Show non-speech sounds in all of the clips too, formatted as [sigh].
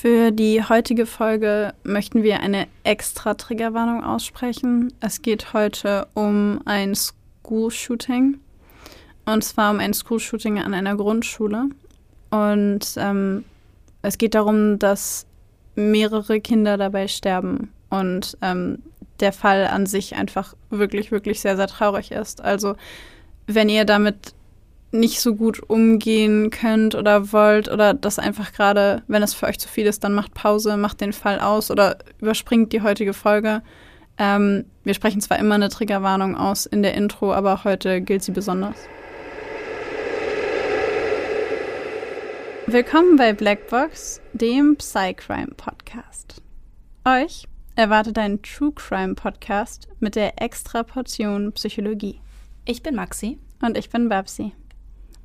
Für die heutige Folge möchten wir eine extra Triggerwarnung aussprechen. Es geht heute um ein School-Shooting. Und zwar um ein School-Shooting an einer Grundschule. Und ähm, es geht darum, dass mehrere Kinder dabei sterben. Und ähm, der Fall an sich einfach wirklich, wirklich sehr, sehr traurig ist. Also wenn ihr damit nicht so gut umgehen könnt oder wollt oder das einfach gerade, wenn es für euch zu viel ist, dann macht Pause, macht den Fall aus oder überspringt die heutige Folge. Ähm, wir sprechen zwar immer eine Triggerwarnung aus in der Intro, aber heute gilt sie besonders. Willkommen bei Blackbox, dem Psycrime Podcast. Euch erwartet ein True Crime Podcast mit der extra Portion Psychologie. Ich bin Maxi. Und ich bin Babsi.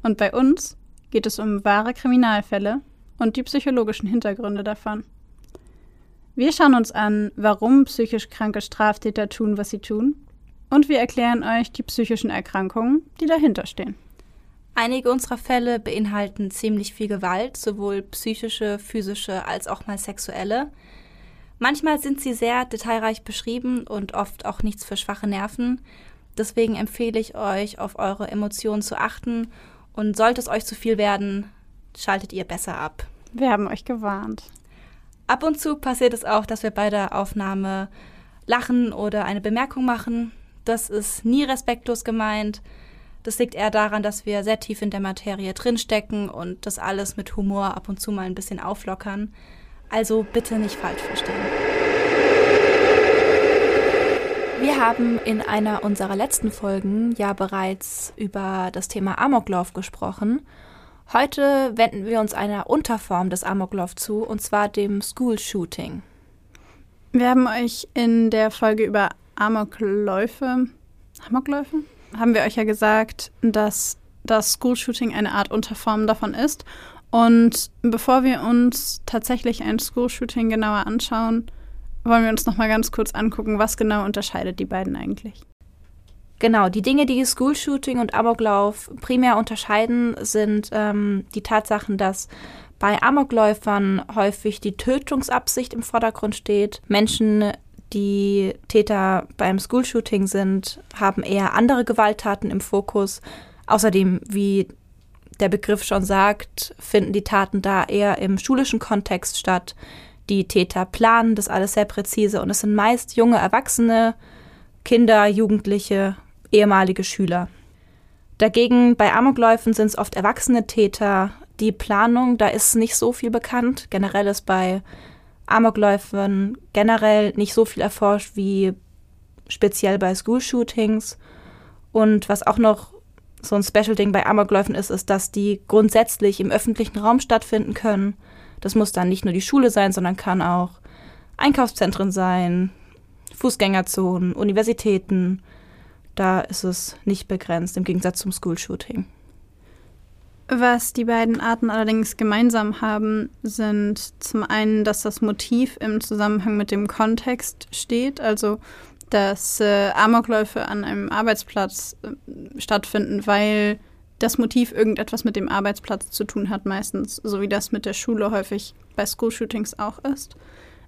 Und bei uns geht es um wahre Kriminalfälle und die psychologischen Hintergründe davon. Wir schauen uns an, warum psychisch kranke Straftäter tun, was sie tun, und wir erklären euch die psychischen Erkrankungen, die dahinter stehen. Einige unserer Fälle beinhalten ziemlich viel Gewalt, sowohl psychische, physische als auch mal sexuelle. Manchmal sind sie sehr detailreich beschrieben und oft auch nichts für schwache Nerven. Deswegen empfehle ich euch, auf eure Emotionen zu achten und sollte es euch zu viel werden, schaltet ihr besser ab. Wir haben euch gewarnt. Ab und zu passiert es auch, dass wir bei der Aufnahme lachen oder eine Bemerkung machen. Das ist nie respektlos gemeint. Das liegt eher daran, dass wir sehr tief in der Materie drinstecken und das alles mit Humor ab und zu mal ein bisschen auflockern. Also bitte nicht falsch verstehen. Wir haben in einer unserer letzten Folgen ja bereits über das Thema Amoklauf gesprochen. Heute wenden wir uns einer Unterform des Amoklauf zu, und zwar dem School Shooting. Wir haben euch in der Folge über Amokläufe, Amokläufe? Haben wir euch ja gesagt, dass das School Shooting eine Art Unterform davon ist. Und bevor wir uns tatsächlich ein School Shooting genauer anschauen, wollen wir uns noch mal ganz kurz angucken, was genau unterscheidet die beiden eigentlich. Genau, die Dinge, die School-Shooting und Amoklauf primär unterscheiden, sind ähm, die Tatsachen, dass bei Amokläufern häufig die Tötungsabsicht im Vordergrund steht. Menschen, die Täter beim School-Shooting sind, haben eher andere Gewalttaten im Fokus. Außerdem, wie der Begriff schon sagt, finden die Taten da eher im schulischen Kontext statt. Die Täter planen das alles sehr präzise und es sind meist junge Erwachsene, Kinder, Jugendliche, ehemalige Schüler. Dagegen bei Amokläufen sind es oft erwachsene Täter. Die Planung, da ist nicht so viel bekannt. Generell ist bei Amokläufen generell nicht so viel erforscht wie speziell bei School-Shootings. Und was auch noch so ein Special-Ding bei Amokläufen ist, ist, dass die grundsätzlich im öffentlichen Raum stattfinden können. Das muss dann nicht nur die Schule sein, sondern kann auch Einkaufszentren sein, Fußgängerzonen, Universitäten. Da ist es nicht begrenzt, im Gegensatz zum School-Shooting. Was die beiden Arten allerdings gemeinsam haben, sind zum einen, dass das Motiv im Zusammenhang mit dem Kontext steht, also dass äh, Amokläufe an einem Arbeitsplatz äh, stattfinden, weil das Motiv irgendetwas mit dem Arbeitsplatz zu tun hat, meistens, so wie das mit der Schule häufig bei School-Shootings auch ist.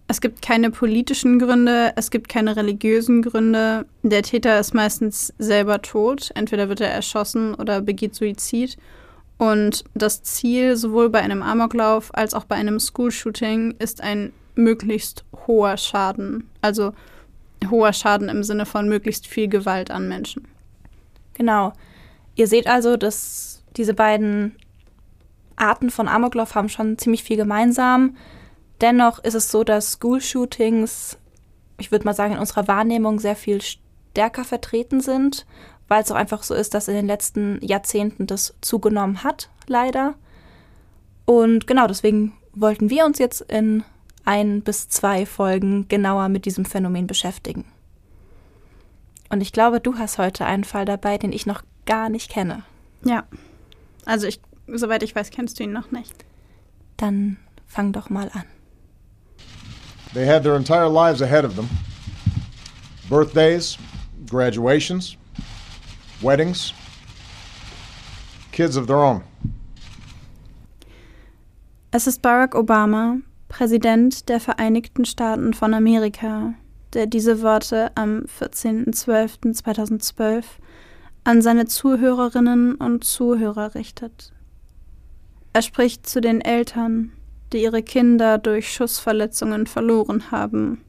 Es gibt keine politischen Gründe, es gibt keine religiösen Gründe. Der Täter ist meistens selber tot, entweder wird er erschossen oder begeht Suizid. Und das Ziel sowohl bei einem Amoklauf als auch bei einem School-Shooting ist ein möglichst hoher Schaden. Also hoher Schaden im Sinne von möglichst viel Gewalt an Menschen. Genau. Ihr seht also, dass diese beiden Arten von Amoklauf haben schon ziemlich viel gemeinsam. Dennoch ist es so, dass School-Shootings, ich würde mal sagen, in unserer Wahrnehmung sehr viel stärker vertreten sind, weil es auch einfach so ist, dass in den letzten Jahrzehnten das zugenommen hat, leider. Und genau deswegen wollten wir uns jetzt in ein bis zwei Folgen genauer mit diesem Phänomen beschäftigen. Und ich glaube, du hast heute einen Fall dabei, den ich noch gar nicht kenne. Ja. Also ich, soweit ich weiß, kennst du ihn noch nicht. Dann fang doch mal an. They had their entire lives ahead of them. Birthdays, graduations, weddings, kids of their own. Es ist Barack Obama, Präsident der Vereinigten Staaten von Amerika, der diese Worte am 14.12.2012 an seine Zuhörerinnen und Zuhörer richtet. Er spricht zu den Eltern, die ihre Kinder durch Schussverletzungen verloren haben,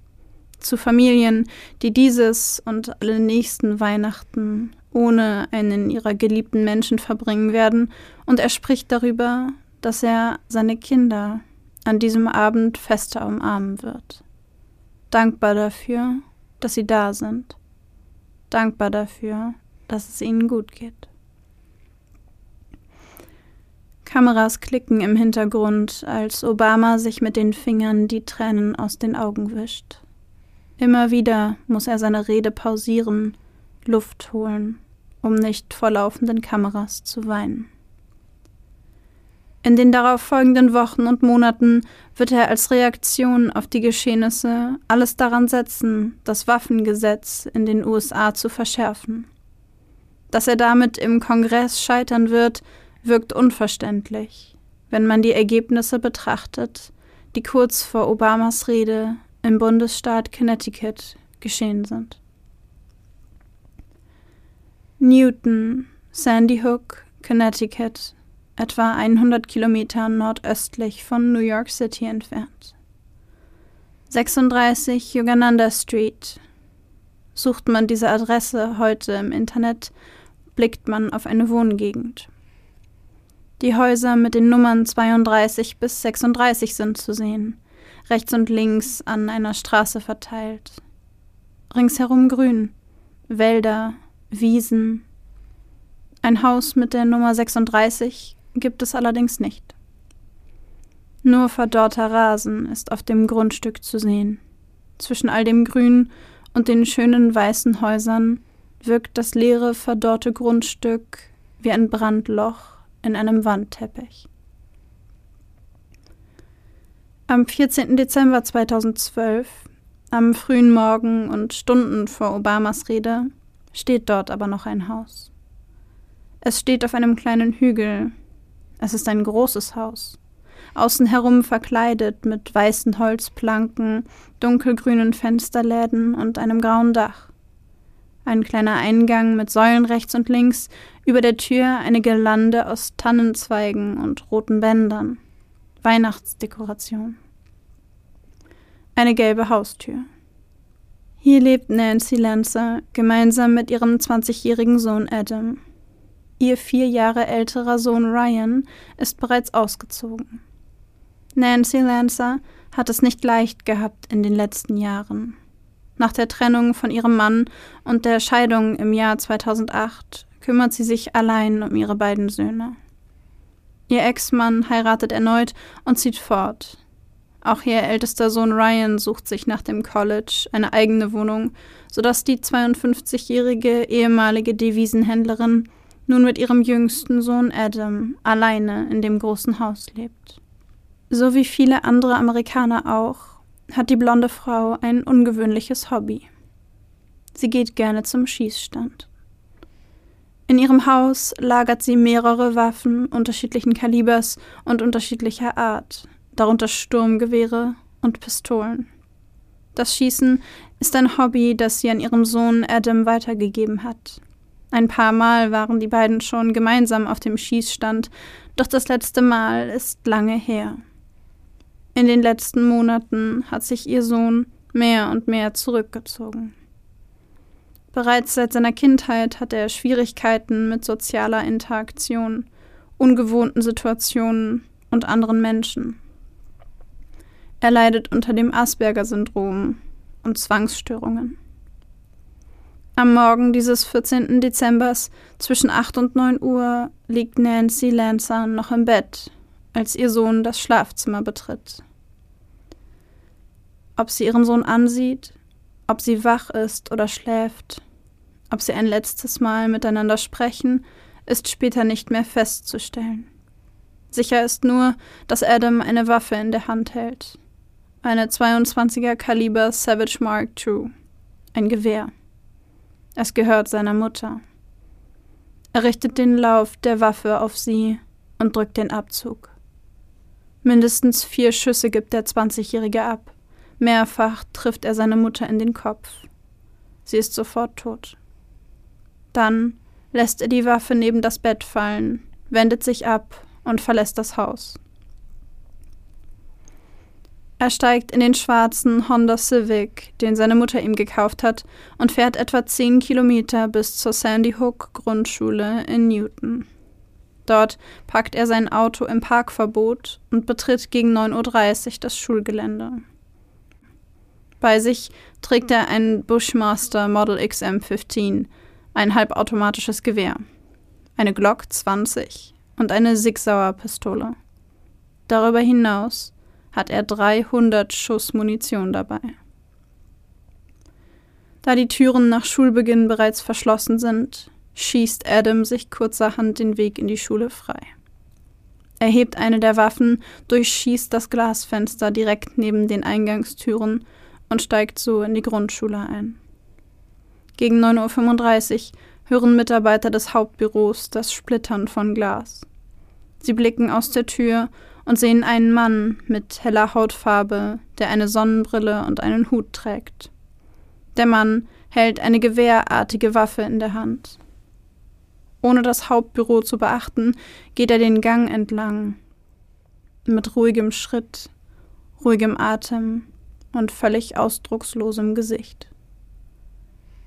zu Familien, die dieses und alle nächsten Weihnachten ohne einen ihrer geliebten Menschen verbringen werden, und er spricht darüber, dass er seine Kinder an diesem Abend fester umarmen wird. Dankbar dafür, dass sie da sind. Dankbar dafür, dass es ihnen gut geht. Kameras klicken im Hintergrund, als Obama sich mit den Fingern die Tränen aus den Augen wischt. Immer wieder muss er seine Rede pausieren, Luft holen, um nicht vor laufenden Kameras zu weinen. In den darauf folgenden Wochen und Monaten wird er als Reaktion auf die Geschehnisse alles daran setzen, das Waffengesetz in den USA zu verschärfen. Dass er damit im Kongress scheitern wird, wirkt unverständlich, wenn man die Ergebnisse betrachtet, die kurz vor Obamas Rede im Bundesstaat Connecticut geschehen sind. Newton, Sandy Hook, Connecticut, etwa 100 Kilometer nordöstlich von New York City entfernt. 36 Yogananda Street. Sucht man diese Adresse heute im Internet, blickt man auf eine Wohngegend. Die Häuser mit den Nummern 32 bis 36 sind zu sehen, rechts und links an einer Straße verteilt. Ringsherum grün, Wälder, Wiesen. Ein Haus mit der Nummer 36 gibt es allerdings nicht. Nur verdorrter Rasen ist auf dem Grundstück zu sehen. Zwischen all dem Grün und den schönen weißen Häusern wirkt das leere, verdorrte Grundstück wie ein Brandloch in einem Wandteppich. Am 14. Dezember 2012, am frühen Morgen und Stunden vor Obamas Rede, steht dort aber noch ein Haus. Es steht auf einem kleinen Hügel, es ist ein großes Haus. Außen herum verkleidet mit weißen Holzplanken, dunkelgrünen Fensterläden und einem grauen Dach. Ein kleiner Eingang mit Säulen rechts und links, über der Tür eine Girlande aus Tannenzweigen und roten Bändern. Weihnachtsdekoration. Eine gelbe Haustür. Hier lebt Nancy Lancer gemeinsam mit ihrem 20-jährigen Sohn Adam. Ihr vier Jahre älterer Sohn Ryan ist bereits ausgezogen. Nancy Lancer hat es nicht leicht gehabt in den letzten Jahren. Nach der Trennung von ihrem Mann und der Scheidung im Jahr 2008 kümmert sie sich allein um ihre beiden Söhne. Ihr Ex-Mann heiratet erneut und zieht fort. Auch ihr ältester Sohn Ryan sucht sich nach dem College eine eigene Wohnung, sodass die 52-jährige ehemalige Devisenhändlerin nun mit ihrem jüngsten Sohn Adam alleine in dem großen Haus lebt. So wie viele andere Amerikaner auch, hat die blonde Frau ein ungewöhnliches Hobby. Sie geht gerne zum Schießstand. In ihrem Haus lagert sie mehrere Waffen unterschiedlichen Kalibers und unterschiedlicher Art, darunter Sturmgewehre und Pistolen. Das Schießen ist ein Hobby, das sie an ihrem Sohn Adam weitergegeben hat. Ein paar Mal waren die beiden schon gemeinsam auf dem Schießstand, doch das letzte Mal ist lange her. In den letzten Monaten hat sich ihr Sohn mehr und mehr zurückgezogen. Bereits seit seiner Kindheit hatte er Schwierigkeiten mit sozialer Interaktion, ungewohnten Situationen und anderen Menschen. Er leidet unter dem Asperger-Syndrom und Zwangsstörungen. Am Morgen dieses 14. Dezembers zwischen 8 und 9 Uhr liegt Nancy Lancer noch im Bett, als ihr Sohn das Schlafzimmer betritt. Ob sie ihren Sohn ansieht, ob sie wach ist oder schläft, ob sie ein letztes Mal miteinander sprechen, ist später nicht mehr festzustellen. Sicher ist nur, dass Adam eine Waffe in der Hand hält. Eine 22er Kaliber Savage Mark II. Ein Gewehr. Es gehört seiner Mutter. Er richtet den Lauf der Waffe auf sie und drückt den Abzug. Mindestens vier Schüsse gibt der 20-Jährige ab. Mehrfach trifft er seine Mutter in den Kopf. Sie ist sofort tot. Dann lässt er die Waffe neben das Bett fallen, wendet sich ab und verlässt das Haus. Er steigt in den schwarzen Honda Civic, den seine Mutter ihm gekauft hat, und fährt etwa zehn Kilometer bis zur Sandy Hook Grundschule in Newton. Dort parkt er sein Auto im Parkverbot und betritt gegen 9.30 Uhr das Schulgelände. Bei sich trägt er ein Bushmaster Model XM15, ein halbautomatisches Gewehr, eine Glock 20 und eine Sig Sauer Pistole. Darüber hinaus hat er 300 Schuss Munition dabei. Da die Türen nach Schulbeginn bereits verschlossen sind, schießt Adam sich kurzerhand den Weg in die Schule frei. Er hebt eine der Waffen, durchschießt das Glasfenster direkt neben den und steigt so in die Grundschule ein. Gegen 9.35 Uhr hören Mitarbeiter des Hauptbüros das Splittern von Glas. Sie blicken aus der Tür und sehen einen Mann mit heller Hautfarbe, der eine Sonnenbrille und einen Hut trägt. Der Mann hält eine gewehrartige Waffe in der Hand. Ohne das Hauptbüro zu beachten, geht er den Gang entlang. Mit ruhigem Schritt, ruhigem Atem und völlig ausdruckslosem Gesicht.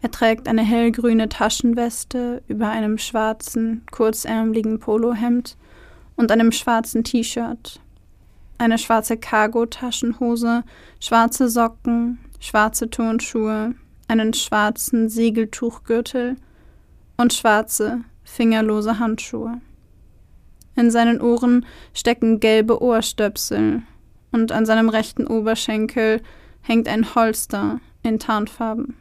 Er trägt eine hellgrüne Taschenweste über einem schwarzen, kurzärmeligen Polohemd und einem schwarzen T-Shirt, eine schwarze Cargo-Taschenhose, schwarze Socken, schwarze Turnschuhe, einen schwarzen Segeltuchgürtel und schwarze, fingerlose Handschuhe. In seinen Ohren stecken gelbe Ohrstöpsel und an seinem rechten Oberschenkel hängt ein Holster in Tarnfarben.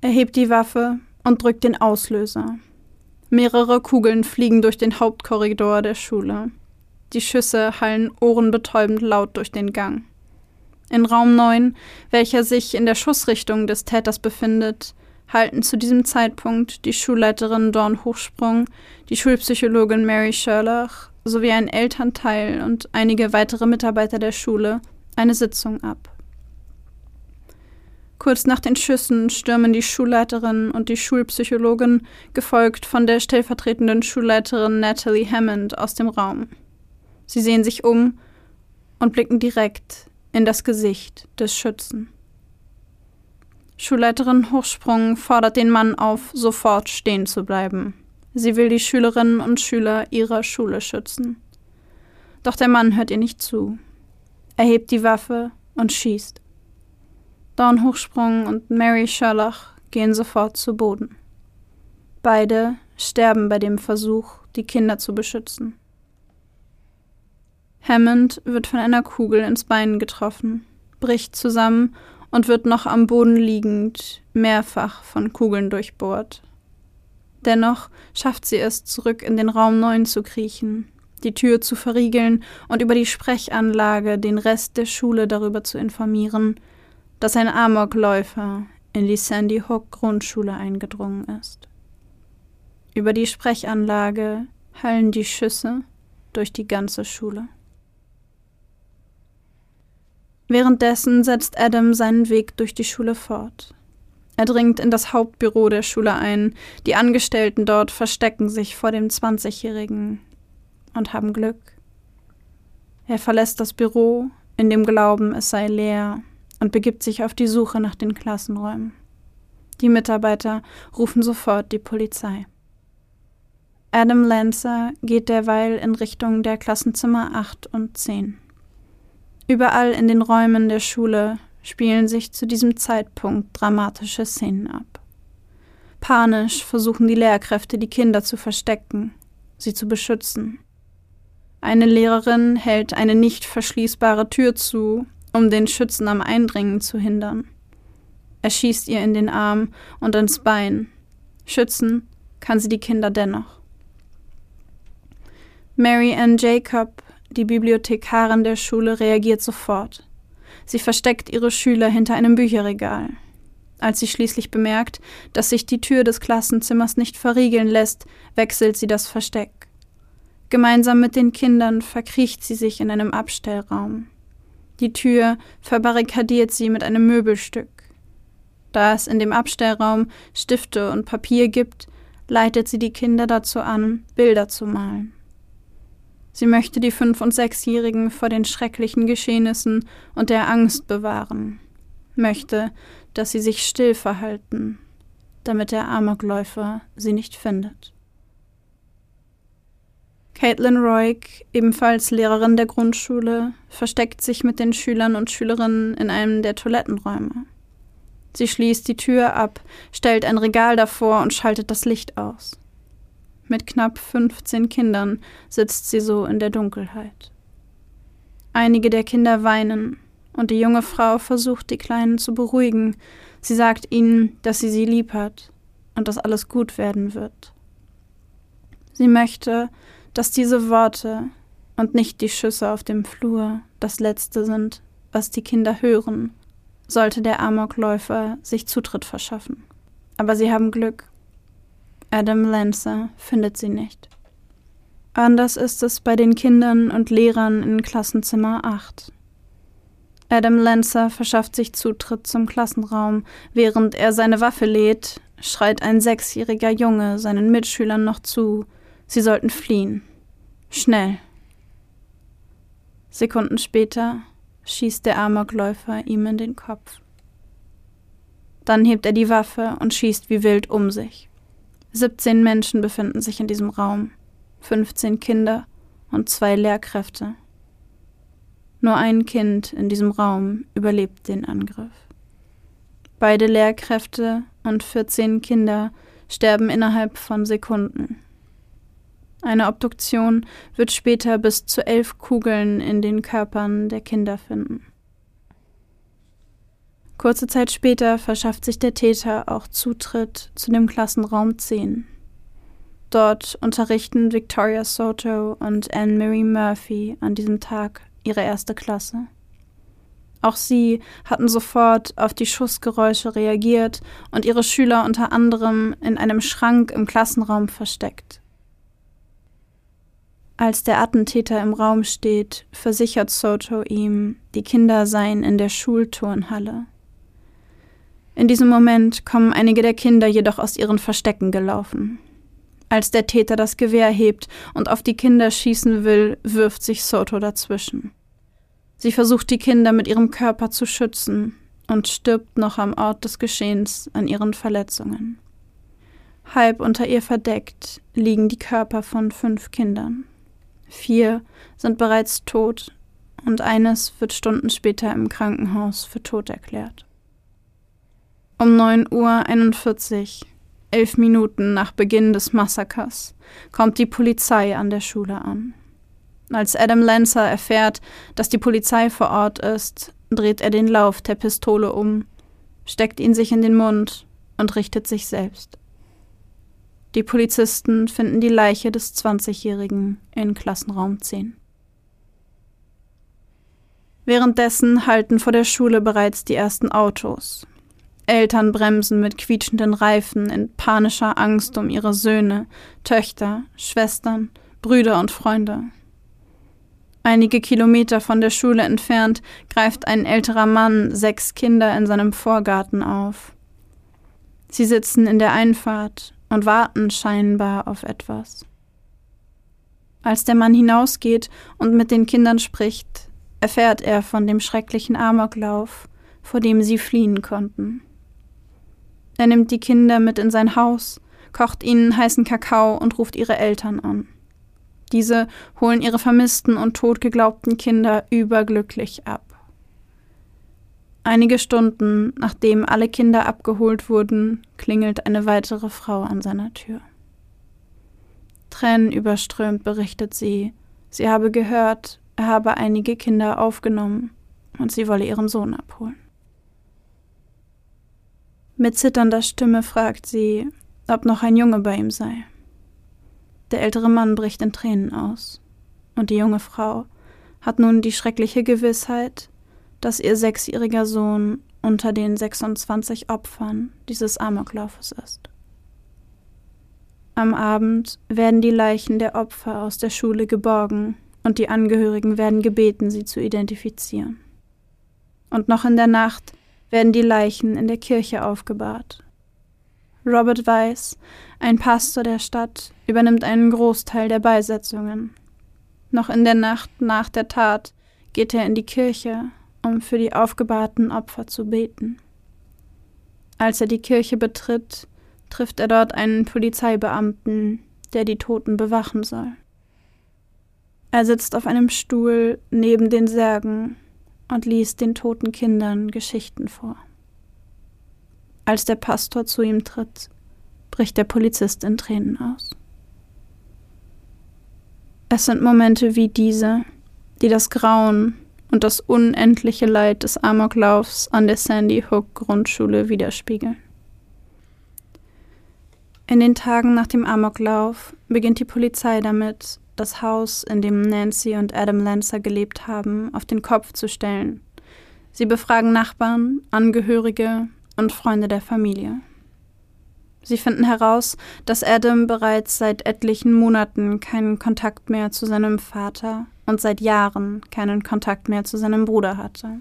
Er hebt die Waffe und drückt den Auslöser. Mehrere Kugeln fliegen durch den Hauptkorridor der Schule. Die Schüsse hallen ohrenbetäubend laut durch den Gang. In Raum 9, welcher sich in der Schussrichtung des Täters befindet, halten zu diesem Zeitpunkt die Schulleiterin Dawn Hochsprung, die Schulpsychologin Mary Sherlock sowie ein Elternteil und einige weitere Mitarbeiter der Schule eine Sitzung ab. Kurz nach den Schüssen stürmen die Schulleiterin und die Schulpsychologin, gefolgt von der stellvertretenden Schulleiterin Natalie Hammond, aus dem Raum. Sie sehen sich um und blicken direkt in das Gesicht des Schützen. Schulleiterin Hochsprung fordert den Mann auf, sofort stehen zu bleiben. Sie will die Schülerinnen und Schüler ihrer Schule schützen. Doch der Mann hört ihr nicht zu. Er hebt die Waffe und schießt. Dawn Hochsprung und Mary Sherlock gehen sofort zu Boden. Beide sterben bei dem Versuch, die Kinder zu beschützen. Hammond wird von einer Kugel ins Bein getroffen, bricht zusammen und wird noch am Boden liegend mehrfach von Kugeln durchbohrt. Dennoch schafft sie es, zurück in den Raum 9 zu kriechen, die Tür zu verriegeln und über die Sprechanlage den Rest der Schule darüber zu informieren, dass ein Amokläufer in die Sandy Hook Grundschule eingedrungen ist. Über die Sprechanlage hallen die Schüsse durch die ganze Schule. Währenddessen setzt Adam seinen Weg durch die Schule fort. Er dringt in das Hauptbüro der Schule ein. Die Angestellten dort verstecken sich vor dem 20-Jährigen und haben Glück. Er verlässt das Büro in dem Glauben, es sei leer und begibt sich auf die Suche nach den Klassenräumen. Die Mitarbeiter rufen sofort die Polizei. Adam Lancer geht derweil in Richtung der Klassenzimmer 8 und 10. Überall in den Räumen der Schule spielen sich zu diesem Zeitpunkt dramatische Szenen ab. Panisch versuchen die Lehrkräfte, die Kinder zu verstecken, sie zu beschützen. Eine Lehrerin hält eine nicht verschließbare Tür zu um den Schützen am Eindringen zu hindern. Er schießt ihr in den Arm und ins Bein. Schützen kann sie die Kinder dennoch. Mary Ann Jacob, die Bibliothekarin der Schule, reagiert sofort. Sie versteckt ihre Schüler hinter einem Bücherregal. Als sie schließlich bemerkt, dass sich die Tür des Klassenzimmers nicht verriegeln lässt, wechselt sie das Versteck. Gemeinsam mit den Kindern verkriecht sie sich in einem Abstellraum. Die Tür verbarrikadiert sie mit einem Möbelstück. Da es in dem Abstellraum Stifte und Papier gibt, leitet sie die Kinder dazu an, Bilder zu malen. Sie möchte die Fünf- und Sechsjährigen vor den schrecklichen Geschehnissen und der Angst bewahren, möchte, dass sie sich still verhalten, damit der Amokläufer sie nicht findet. Caitlin Roig, ebenfalls Lehrerin der Grundschule, versteckt sich mit den Schülern und Schülerinnen in einem der Toilettenräume. Sie schließt die Tür ab, stellt ein Regal davor und schaltet das Licht aus. Mit knapp 15 Kindern sitzt sie so in der Dunkelheit. Einige der Kinder weinen, und die junge Frau versucht, die Kleinen zu beruhigen. Sie sagt ihnen, dass sie sie lieb hat und dass alles gut werden wird. Sie möchte, dass diese Worte und nicht die Schüsse auf dem Flur das Letzte sind, was die Kinder hören sollte der Amokläufer sich Zutritt verschaffen. Aber sie haben Glück. Adam Lancer findet sie nicht. Anders ist es bei den Kindern und Lehrern in Klassenzimmer 8. Adam Lancer verschafft sich Zutritt zum Klassenraum. Während er seine Waffe lädt, schreit ein sechsjähriger Junge seinen Mitschülern noch zu, sie sollten fliehen. Schnell. Sekunden später schießt der Amokläufer ihm in den Kopf. Dann hebt er die Waffe und schießt wie wild um sich. 17 Menschen befinden sich in diesem Raum, 15 Kinder und zwei Lehrkräfte. Nur ein Kind in diesem Raum überlebt den Angriff. Beide Lehrkräfte und 14 Kinder sterben innerhalb von Sekunden. Eine Obduktion wird später bis zu elf Kugeln in den Körpern der Kinder finden. Kurze Zeit später verschafft sich der Täter auch Zutritt zu dem Klassenraum 10. Dort unterrichten Victoria Soto und Anne-Marie Murphy an diesem Tag ihre erste Klasse. Auch sie hatten sofort auf die Schussgeräusche reagiert und ihre Schüler unter anderem in einem Schrank im Klassenraum versteckt. Als der Attentäter im Raum steht, versichert Soto ihm, die Kinder seien in der Schulturnhalle. In diesem Moment kommen einige der Kinder jedoch aus ihren Verstecken gelaufen. Als der Täter das Gewehr hebt und auf die Kinder schießen will, wirft sich Soto dazwischen. Sie versucht die Kinder mit ihrem Körper zu schützen und stirbt noch am Ort des Geschehens an ihren Verletzungen. Halb unter ihr verdeckt liegen die Körper von fünf Kindern. Vier sind bereits tot und eines wird Stunden später im Krankenhaus für tot erklärt. Um 9.41 Uhr, elf Minuten nach Beginn des Massakers, kommt die Polizei an der Schule an. Als Adam Lancer erfährt, dass die Polizei vor Ort ist, dreht er den Lauf der Pistole um, steckt ihn sich in den Mund und richtet sich selbst. Die Polizisten finden die Leiche des 20-Jährigen in Klassenraum 10. Währenddessen halten vor der Schule bereits die ersten Autos. Eltern bremsen mit quietschenden Reifen in panischer Angst um ihre Söhne, Töchter, Schwestern, Brüder und Freunde. Einige Kilometer von der Schule entfernt greift ein älterer Mann sechs Kinder in seinem Vorgarten auf. Sie sitzen in der Einfahrt und warten scheinbar auf etwas. Als der Mann hinausgeht und mit den Kindern spricht, erfährt er von dem schrecklichen Amoklauf, vor dem sie fliehen konnten. Er nimmt die Kinder mit in sein Haus, kocht ihnen heißen Kakao und ruft ihre Eltern an. Diese holen ihre vermissten und totgeglaubten Kinder überglücklich ab. Einige Stunden nachdem alle Kinder abgeholt wurden, klingelt eine weitere Frau an seiner Tür. Tränenüberströmt berichtet sie, sie habe gehört, er habe einige Kinder aufgenommen und sie wolle ihren Sohn abholen. Mit zitternder Stimme fragt sie, ob noch ein Junge bei ihm sei. Der ältere Mann bricht in Tränen aus, und die junge Frau hat nun die schreckliche Gewissheit, dass ihr sechsjähriger Sohn unter den 26 Opfern dieses Amoklaufes ist. Am Abend werden die Leichen der Opfer aus der Schule geborgen und die Angehörigen werden gebeten, sie zu identifizieren. Und noch in der Nacht werden die Leichen in der Kirche aufgebahrt. Robert Weiss, ein Pastor der Stadt, übernimmt einen Großteil der Beisetzungen. Noch in der Nacht nach der Tat geht er in die Kirche, um für die aufgebahrten Opfer zu beten. Als er die Kirche betritt, trifft er dort einen Polizeibeamten, der die Toten bewachen soll. Er sitzt auf einem Stuhl neben den Särgen und liest den toten Kindern Geschichten vor. Als der Pastor zu ihm tritt, bricht der Polizist in Tränen aus. Es sind Momente wie diese, die das Grauen und das unendliche Leid des Amoklaufs an der Sandy Hook Grundschule widerspiegeln. In den Tagen nach dem Amoklauf beginnt die Polizei damit, das Haus, in dem Nancy und Adam Lancer gelebt haben, auf den Kopf zu stellen. Sie befragen Nachbarn, Angehörige und Freunde der Familie. Sie finden heraus, dass Adam bereits seit etlichen Monaten keinen Kontakt mehr zu seinem Vater und seit Jahren keinen Kontakt mehr zu seinem Bruder hatte.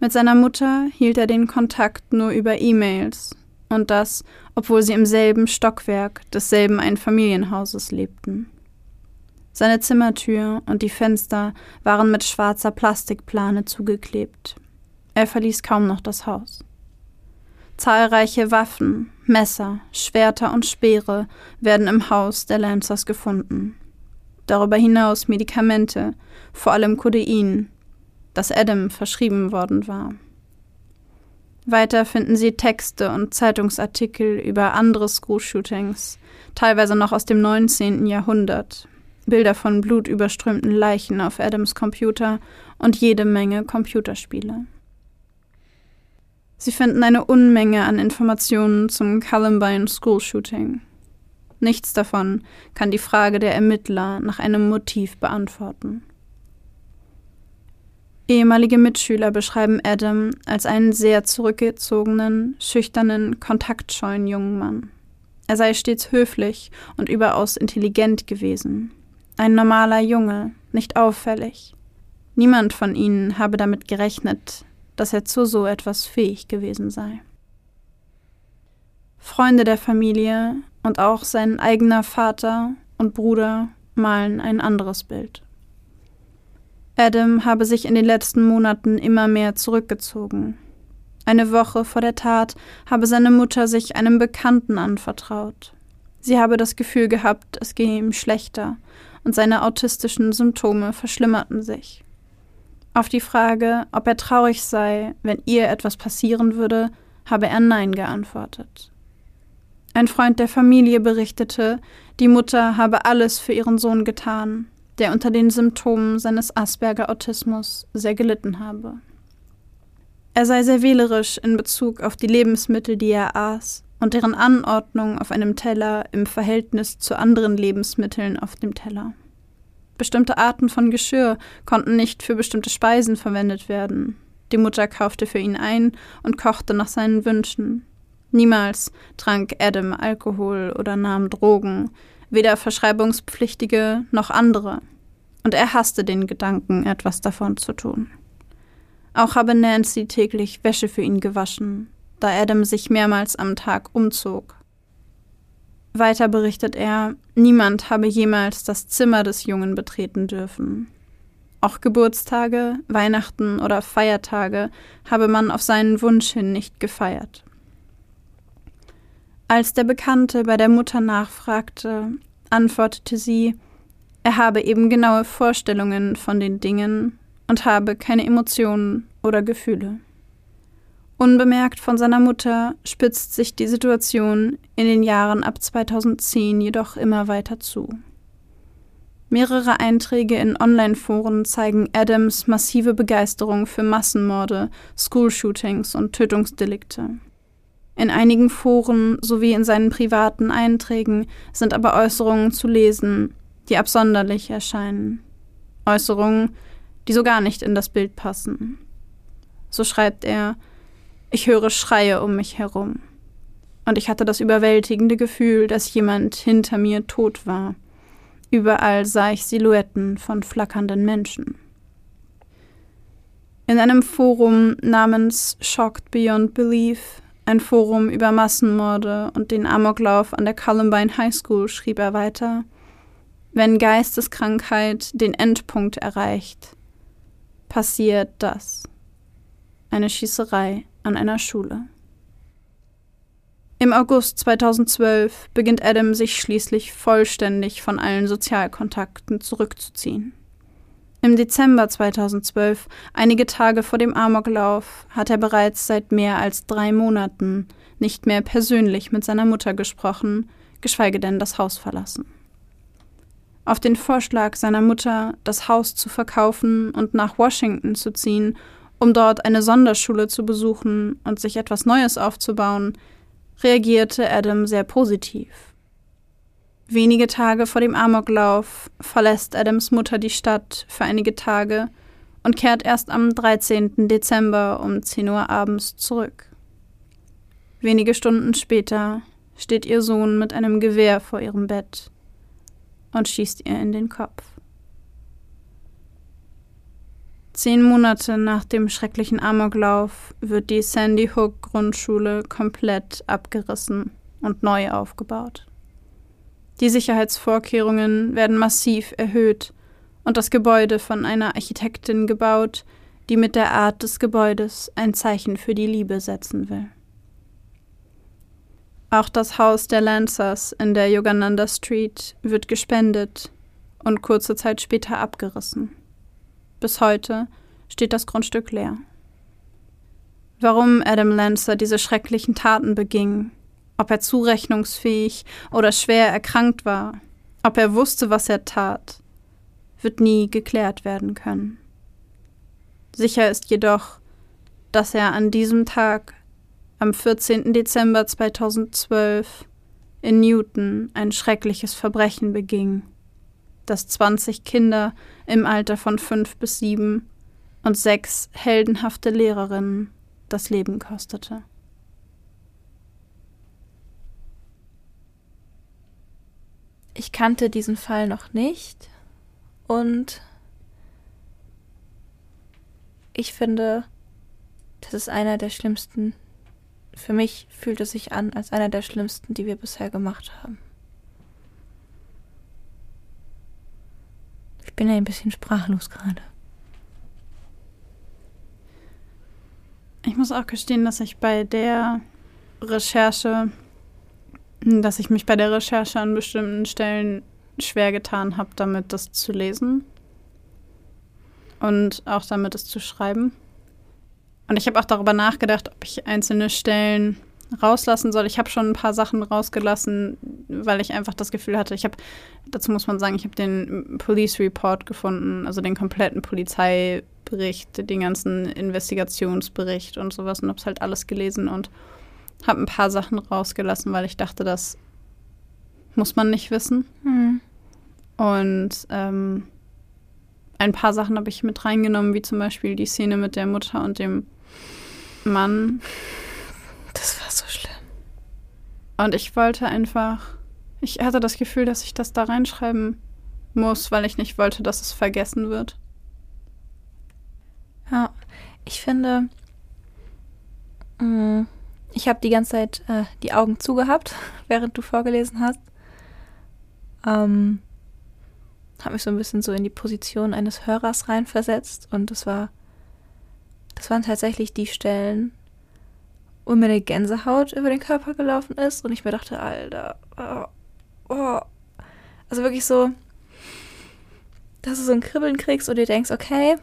Mit seiner Mutter hielt er den Kontakt nur über E-Mails und das, obwohl sie im selben Stockwerk desselben Einfamilienhauses lebten. Seine Zimmertür und die Fenster waren mit schwarzer Plastikplane zugeklebt. Er verließ kaum noch das Haus. Zahlreiche Waffen, Messer, Schwerter und Speere werden im Haus der Lancers gefunden. Darüber hinaus Medikamente, vor allem Codein, das Adam verschrieben worden war. Weiter finden Sie Texte und Zeitungsartikel über andere School-Shootings, teilweise noch aus dem 19. Jahrhundert, Bilder von blutüberströmten Leichen auf Adams Computer und jede Menge Computerspiele. Sie finden eine Unmenge an Informationen zum Columbine School Shooting. Nichts davon kann die Frage der Ermittler nach einem Motiv beantworten. Ehemalige Mitschüler beschreiben Adam als einen sehr zurückgezogenen, schüchternen, kontaktscheuen jungen Mann. Er sei stets höflich und überaus intelligent gewesen. Ein normaler Junge, nicht auffällig. Niemand von ihnen habe damit gerechnet, dass er zu so etwas fähig gewesen sei. Freunde der Familie und auch sein eigener Vater und Bruder malen ein anderes Bild. Adam habe sich in den letzten Monaten immer mehr zurückgezogen. Eine Woche vor der Tat habe seine Mutter sich einem Bekannten anvertraut. Sie habe das Gefühl gehabt, es gehe ihm schlechter und seine autistischen Symptome verschlimmerten sich. Auf die Frage, ob er traurig sei, wenn ihr etwas passieren würde, habe er Nein geantwortet. Ein Freund der Familie berichtete, die Mutter habe alles für ihren Sohn getan, der unter den Symptomen seines Asperger-Autismus sehr gelitten habe. Er sei sehr wählerisch in Bezug auf die Lebensmittel, die er aß, und deren Anordnung auf einem Teller im Verhältnis zu anderen Lebensmitteln auf dem Teller. Bestimmte Arten von Geschirr konnten nicht für bestimmte Speisen verwendet werden. Die Mutter kaufte für ihn ein und kochte nach seinen Wünschen. Niemals trank Adam Alkohol oder nahm Drogen, weder verschreibungspflichtige noch andere, und er hasste den Gedanken, etwas davon zu tun. Auch habe Nancy täglich Wäsche für ihn gewaschen, da Adam sich mehrmals am Tag umzog. Weiter berichtet er, niemand habe jemals das Zimmer des Jungen betreten dürfen. Auch Geburtstage, Weihnachten oder Feiertage habe man auf seinen Wunsch hin nicht gefeiert. Als der Bekannte bei der Mutter nachfragte, antwortete sie, er habe eben genaue Vorstellungen von den Dingen und habe keine Emotionen oder Gefühle. Unbemerkt von seiner Mutter spitzt sich die Situation in den Jahren ab 2010 jedoch immer weiter zu. Mehrere Einträge in Online-Foren zeigen Adams massive Begeisterung für Massenmorde, School-Shootings und Tötungsdelikte. In einigen Foren sowie in seinen privaten Einträgen sind aber Äußerungen zu lesen, die absonderlich erscheinen. Äußerungen, die so gar nicht in das Bild passen. So schreibt er, ich höre Schreie um mich herum. und ich hatte das überwältigende Gefühl, dass jemand hinter mir tot war. Überall sah ich Silhouetten von flackernden Menschen. In einem Forum namens Shocked Beyond Belief, ein Forum über Massenmorde und den Amoklauf an der Columbine High School, schrieb er weiter, wenn Geisteskrankheit den Endpunkt erreicht, passiert das. Eine Schießerei an einer Schule. Im August 2012 beginnt Adam sich schließlich vollständig von allen Sozialkontakten zurückzuziehen. Im Dezember 2012, einige Tage vor dem Amoklauf, hat er bereits seit mehr als drei Monaten nicht mehr persönlich mit seiner Mutter gesprochen, geschweige denn das Haus verlassen. Auf den Vorschlag seiner Mutter, das Haus zu verkaufen und nach Washington zu ziehen, um dort eine Sonderschule zu besuchen und sich etwas Neues aufzubauen, reagierte Adam sehr positiv. Wenige Tage vor dem Amoklauf verlässt Adams Mutter die Stadt für einige Tage und kehrt erst am 13. Dezember um 10 Uhr abends zurück. Wenige Stunden später steht ihr Sohn mit einem Gewehr vor ihrem Bett und schießt ihr in den Kopf. Zehn Monate nach dem schrecklichen Amoklauf wird die Sandy Hook Grundschule komplett abgerissen und neu aufgebaut. Die Sicherheitsvorkehrungen werden massiv erhöht und das Gebäude von einer Architektin gebaut, die mit der Art des Gebäudes ein Zeichen für die Liebe setzen will. Auch das Haus der Lancers in der Yogananda Street wird gespendet und kurze Zeit später abgerissen. Bis heute steht das Grundstück leer. Warum Adam Lancer diese schrecklichen Taten beging, ob er zurechnungsfähig oder schwer erkrankt war, ob er wusste, was er tat, wird nie geklärt werden können. Sicher ist jedoch, dass er an diesem Tag, am 14. Dezember 2012, in Newton ein schreckliches Verbrechen beging das 20 Kinder im Alter von fünf bis sieben und sechs heldenhafte Lehrerinnen das Leben kostete. Ich kannte diesen Fall noch nicht und ich finde, das ist einer der schlimmsten. Für mich fühlt es sich an als einer der schlimmsten, die wir bisher gemacht haben. Ich bin ein bisschen sprachlos gerade. Ich muss auch gestehen, dass ich bei der Recherche, dass ich mich bei der Recherche an bestimmten Stellen schwer getan habe, damit das zu lesen und auch damit es zu schreiben. Und ich habe auch darüber nachgedacht, ob ich einzelne Stellen rauslassen soll. Ich habe schon ein paar Sachen rausgelassen, weil ich einfach das Gefühl hatte, ich habe, dazu muss man sagen, ich habe den Police Report gefunden, also den kompletten Polizeibericht, den ganzen Investigationsbericht und sowas und habe es halt alles gelesen und habe ein paar Sachen rausgelassen, weil ich dachte, das muss man nicht wissen. Mhm. Und ähm, ein paar Sachen habe ich mit reingenommen, wie zum Beispiel die Szene mit der Mutter und dem Mann. Das war so schlimm. Und ich wollte einfach, ich hatte das Gefühl, dass ich das da reinschreiben muss, weil ich nicht wollte, dass es vergessen wird. Ja, ich finde, mm, ich habe die ganze Zeit äh, die Augen zugehabt, [laughs] während du vorgelesen hast. Ähm, habe mich so ein bisschen so in die Position eines Hörers reinversetzt und das war, das waren tatsächlich die Stellen, und mir eine Gänsehaut über den Körper gelaufen ist und ich mir dachte, Alter, oh. Also wirklich so, dass du so ein Kribbeln kriegst und dir denkst, okay,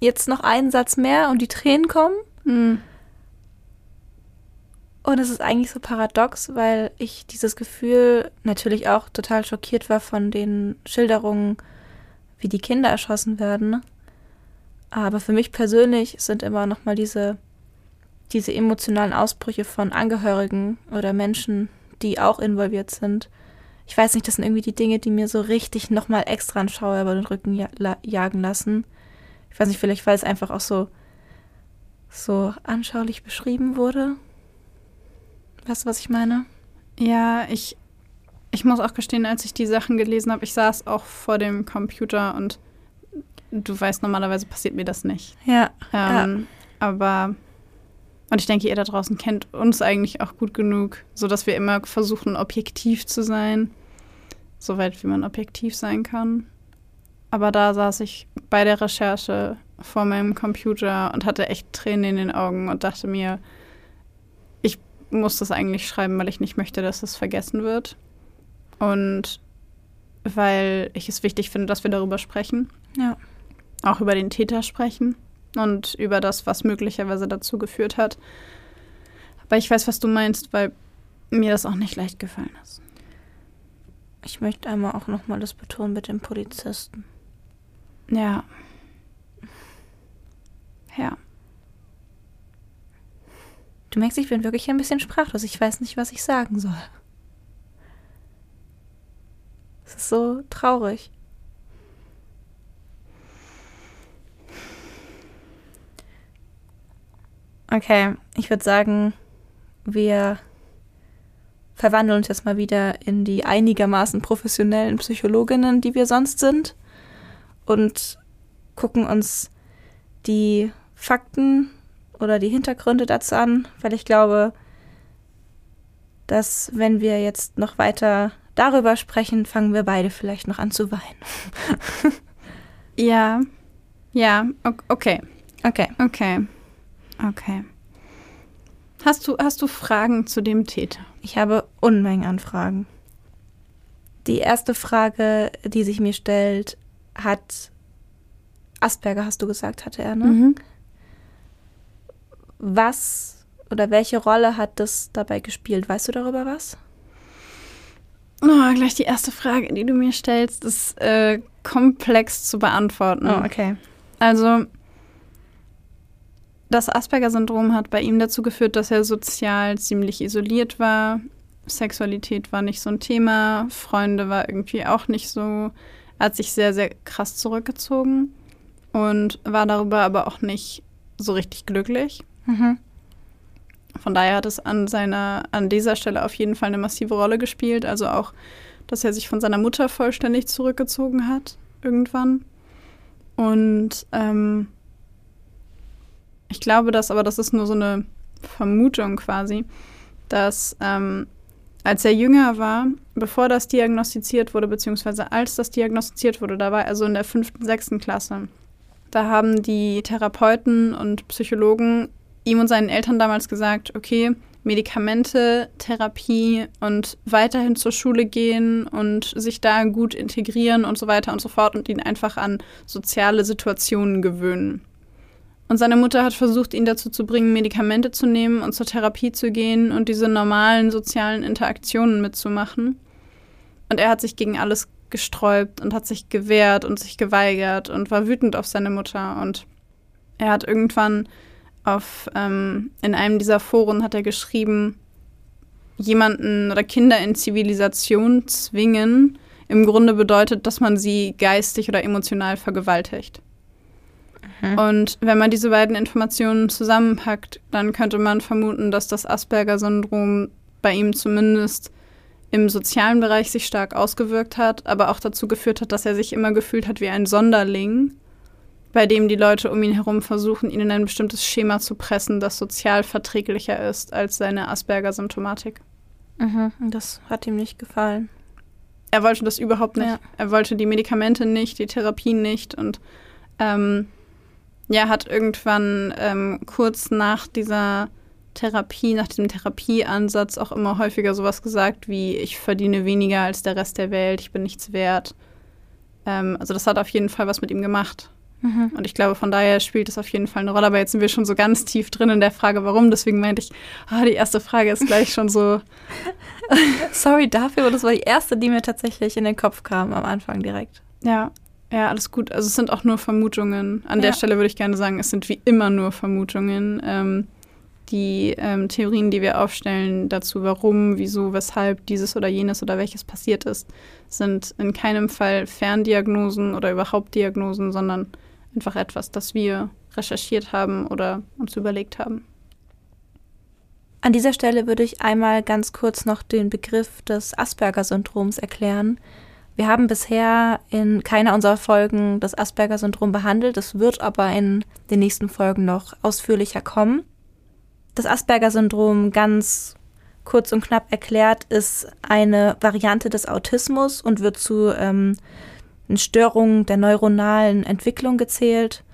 jetzt noch einen Satz mehr und die Tränen kommen. Mhm. Und es ist eigentlich so paradox, weil ich dieses Gefühl natürlich auch total schockiert war von den Schilderungen, wie die Kinder erschossen werden. Aber für mich persönlich sind immer noch mal diese diese emotionalen Ausbrüche von Angehörigen oder Menschen, die auch involviert sind. Ich weiß nicht, das sind irgendwie die Dinge, die mir so richtig nochmal extra einen Schauer über den Rücken ja jagen lassen. Ich weiß nicht, vielleicht weil es einfach auch so, so anschaulich beschrieben wurde. Weißt du, was ich meine? Ja, ich, ich muss auch gestehen, als ich die Sachen gelesen habe, ich saß auch vor dem Computer und du weißt, normalerweise passiert mir das nicht. Ja. Ähm, ja. Aber, und ich denke, ihr da draußen kennt uns eigentlich auch gut genug, sodass wir immer versuchen, objektiv zu sein. Soweit wie man objektiv sein kann. Aber da saß ich bei der Recherche vor meinem Computer und hatte echt Tränen in den Augen und dachte mir, ich muss das eigentlich schreiben, weil ich nicht möchte, dass es vergessen wird. Und weil ich es wichtig finde, dass wir darüber sprechen. Ja. Auch über den Täter sprechen und über das, was möglicherweise dazu geführt hat. Aber ich weiß, was du meinst, weil mir das auch nicht leicht gefallen ist. Ich möchte einmal auch nochmal das betonen mit dem Polizisten. Ja. Ja. Du merkst, ich bin wirklich ein bisschen sprachlos. Ich weiß nicht, was ich sagen soll. Es ist so traurig. Okay, ich würde sagen, wir verwandeln uns jetzt mal wieder in die einigermaßen professionellen Psychologinnen, die wir sonst sind, und gucken uns die Fakten oder die Hintergründe dazu an, weil ich glaube, dass wenn wir jetzt noch weiter darüber sprechen, fangen wir beide vielleicht noch an zu weinen. ja, ja, okay. Okay. Okay. Okay. Hast du, hast du Fragen zu dem Täter? Ich habe Unmengen an Fragen. Die erste Frage, die sich mir stellt, hat Asperger, hast du gesagt, hatte er, ne? Mhm. Was oder welche Rolle hat das dabei gespielt? Weißt du darüber was? Oh, gleich die erste Frage, die du mir stellst, ist äh, komplex zu beantworten. Oh, okay. Also, das Asperger-Syndrom hat bei ihm dazu geführt, dass er sozial ziemlich isoliert war. Sexualität war nicht so ein Thema, Freunde war irgendwie auch nicht so. Er hat sich sehr, sehr krass zurückgezogen und war darüber aber auch nicht so richtig glücklich. Mhm. Von daher hat es an seiner, an dieser Stelle auf jeden Fall eine massive Rolle gespielt. Also auch, dass er sich von seiner Mutter vollständig zurückgezogen hat, irgendwann. Und ähm, ich glaube, dass, aber das ist nur so eine Vermutung quasi, dass ähm, als er jünger war, bevor das diagnostiziert wurde, beziehungsweise als das diagnostiziert wurde, da war er so in der fünften, sechsten Klasse. Da haben die Therapeuten und Psychologen ihm und seinen Eltern damals gesagt, okay, Medikamente, Therapie und weiterhin zur Schule gehen und sich da gut integrieren und so weiter und so fort und ihn einfach an soziale Situationen gewöhnen. Und seine Mutter hat versucht, ihn dazu zu bringen, Medikamente zu nehmen und zur Therapie zu gehen und diese normalen sozialen Interaktionen mitzumachen. Und er hat sich gegen alles gesträubt und hat sich gewehrt und sich geweigert und war wütend auf seine Mutter. Und er hat irgendwann auf, ähm, in einem dieser Foren hat er geschrieben, jemanden oder Kinder in Zivilisation zwingen, im Grunde bedeutet, dass man sie geistig oder emotional vergewaltigt. Mhm. Und wenn man diese beiden Informationen zusammenpackt, dann könnte man vermuten, dass das Asperger-Syndrom bei ihm zumindest im sozialen Bereich sich stark ausgewirkt hat, aber auch dazu geführt hat, dass er sich immer gefühlt hat wie ein Sonderling, bei dem die Leute um ihn herum versuchen, ihn in ein bestimmtes Schema zu pressen, das sozial verträglicher ist als seine Asperger-Symptomatik. Mhm, das hat ihm nicht gefallen. Er wollte das überhaupt nicht. Ja. Er wollte die Medikamente nicht, die Therapien nicht und ähm, ja, hat irgendwann ähm, kurz nach dieser Therapie, nach diesem Therapieansatz auch immer häufiger sowas gesagt wie, ich verdiene weniger als der Rest der Welt, ich bin nichts wert. Ähm, also das hat auf jeden Fall was mit ihm gemacht. Mhm. Und ich glaube, von daher spielt es auf jeden Fall eine Rolle. Aber jetzt sind wir schon so ganz tief drin in der Frage, warum. Deswegen meinte ich, ah, die erste Frage ist gleich schon so. [laughs] Sorry dafür, aber das war die erste, die mir tatsächlich in den Kopf kam am Anfang direkt. Ja, ja, alles gut. Also es sind auch nur Vermutungen. An ja. der Stelle würde ich gerne sagen, es sind wie immer nur Vermutungen. Ähm, die ähm, Theorien, die wir aufstellen dazu, warum, wieso, weshalb dieses oder jenes oder welches passiert ist, sind in keinem Fall Ferndiagnosen oder überhaupt Diagnosen, sondern einfach etwas, das wir recherchiert haben oder uns überlegt haben. An dieser Stelle würde ich einmal ganz kurz noch den Begriff des Asperger-Syndroms erklären. Wir haben bisher in keiner unserer Folgen das Asperger-Syndrom behandelt. Es wird aber in den nächsten Folgen noch ausführlicher kommen. Das Asperger-Syndrom, ganz kurz und knapp erklärt, ist eine Variante des Autismus und wird zu ähm, Störungen der neuronalen Entwicklung gezählt.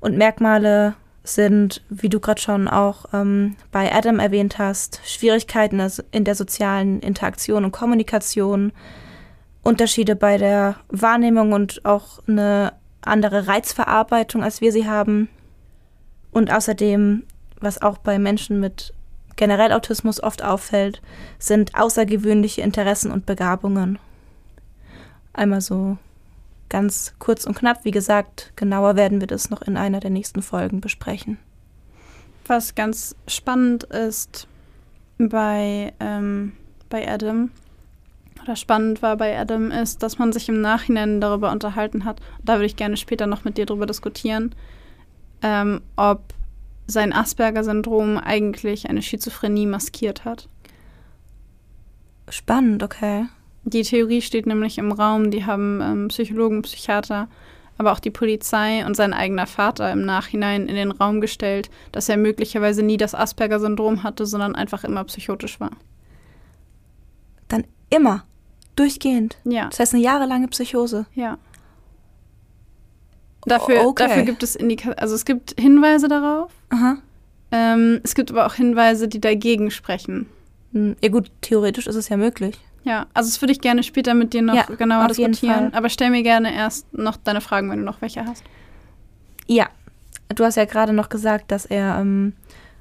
Und Merkmale sind, wie du gerade schon auch ähm, bei Adam erwähnt hast, Schwierigkeiten in der sozialen Interaktion und Kommunikation, Unterschiede bei der Wahrnehmung und auch eine andere Reizverarbeitung, als wir sie haben. Und außerdem, was auch bei Menschen mit generell Autismus oft auffällt, sind außergewöhnliche Interessen und Begabungen. Einmal so ganz kurz und knapp. Wie gesagt, genauer werden wir das noch in einer der nächsten Folgen besprechen. Was ganz spannend ist bei, ähm, bei Adam, oder spannend war bei Adam, ist, dass man sich im Nachhinein darüber unterhalten hat, da würde ich gerne später noch mit dir darüber diskutieren, ähm, ob sein Asperger-Syndrom eigentlich eine Schizophrenie maskiert hat. Spannend, okay. Die Theorie steht nämlich im Raum, die haben ähm, Psychologen, Psychiater, aber auch die Polizei und sein eigener Vater im Nachhinein in den Raum gestellt, dass er möglicherweise nie das Asperger-Syndrom hatte, sondern einfach immer psychotisch war. Dann immer? Durchgehend. Ja. Das heißt eine jahrelange Psychose. Ja. Dafür, okay. dafür gibt es Indika also es gibt Hinweise darauf. Aha. Ähm, es gibt aber auch Hinweise, die dagegen sprechen. Hm, ja gut, theoretisch ist es ja möglich. Ja, also das würde ich gerne später mit dir noch ja, genauer diskutieren. Aber stell mir gerne erst noch deine Fragen, wenn du noch welche hast. Ja, du hast ja gerade noch gesagt, dass er ähm,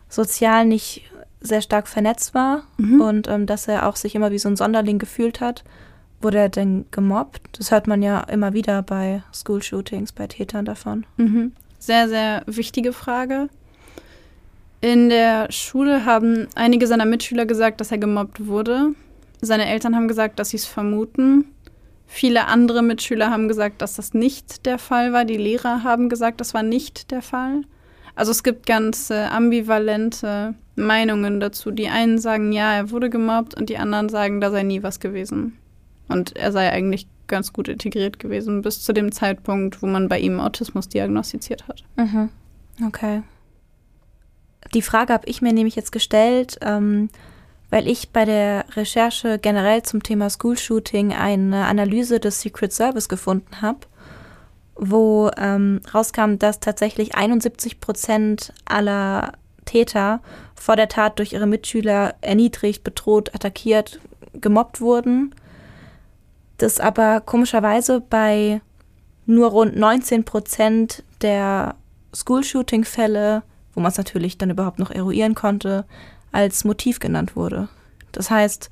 sozial nicht sehr stark vernetzt war mhm. und ähm, dass er auch sich immer wie so ein Sonderling gefühlt hat. Wurde er denn gemobbt? Das hört man ja immer wieder bei School-Shootings, bei Tätern davon. Mhm. Sehr, sehr wichtige Frage. In der Schule haben einige seiner Mitschüler gesagt, dass er gemobbt wurde. Seine Eltern haben gesagt, dass sie es vermuten. Viele andere Mitschüler haben gesagt, dass das nicht der Fall war. Die Lehrer haben gesagt, das war nicht der Fall. Also es gibt ganz äh, ambivalente Meinungen dazu. Die einen sagen, ja, er wurde gemobbt und die anderen sagen, da sei nie was gewesen. Und er sei eigentlich ganz gut integriert gewesen bis zu dem Zeitpunkt, wo man bei ihm Autismus diagnostiziert hat. Mhm. Okay. Die Frage habe ich mir nämlich jetzt gestellt, ähm, weil ich bei der Recherche generell zum Thema School Shooting eine Analyse des Secret Service gefunden habe, wo ähm, rauskam, dass tatsächlich 71 Prozent aller Täter vor der Tat durch ihre Mitschüler erniedrigt, bedroht, attackiert, gemobbt wurden. Das aber komischerweise bei nur rund 19 Prozent der School-Shooting-Fälle, wo man es natürlich dann überhaupt noch eruieren konnte, als Motiv genannt wurde. Das heißt,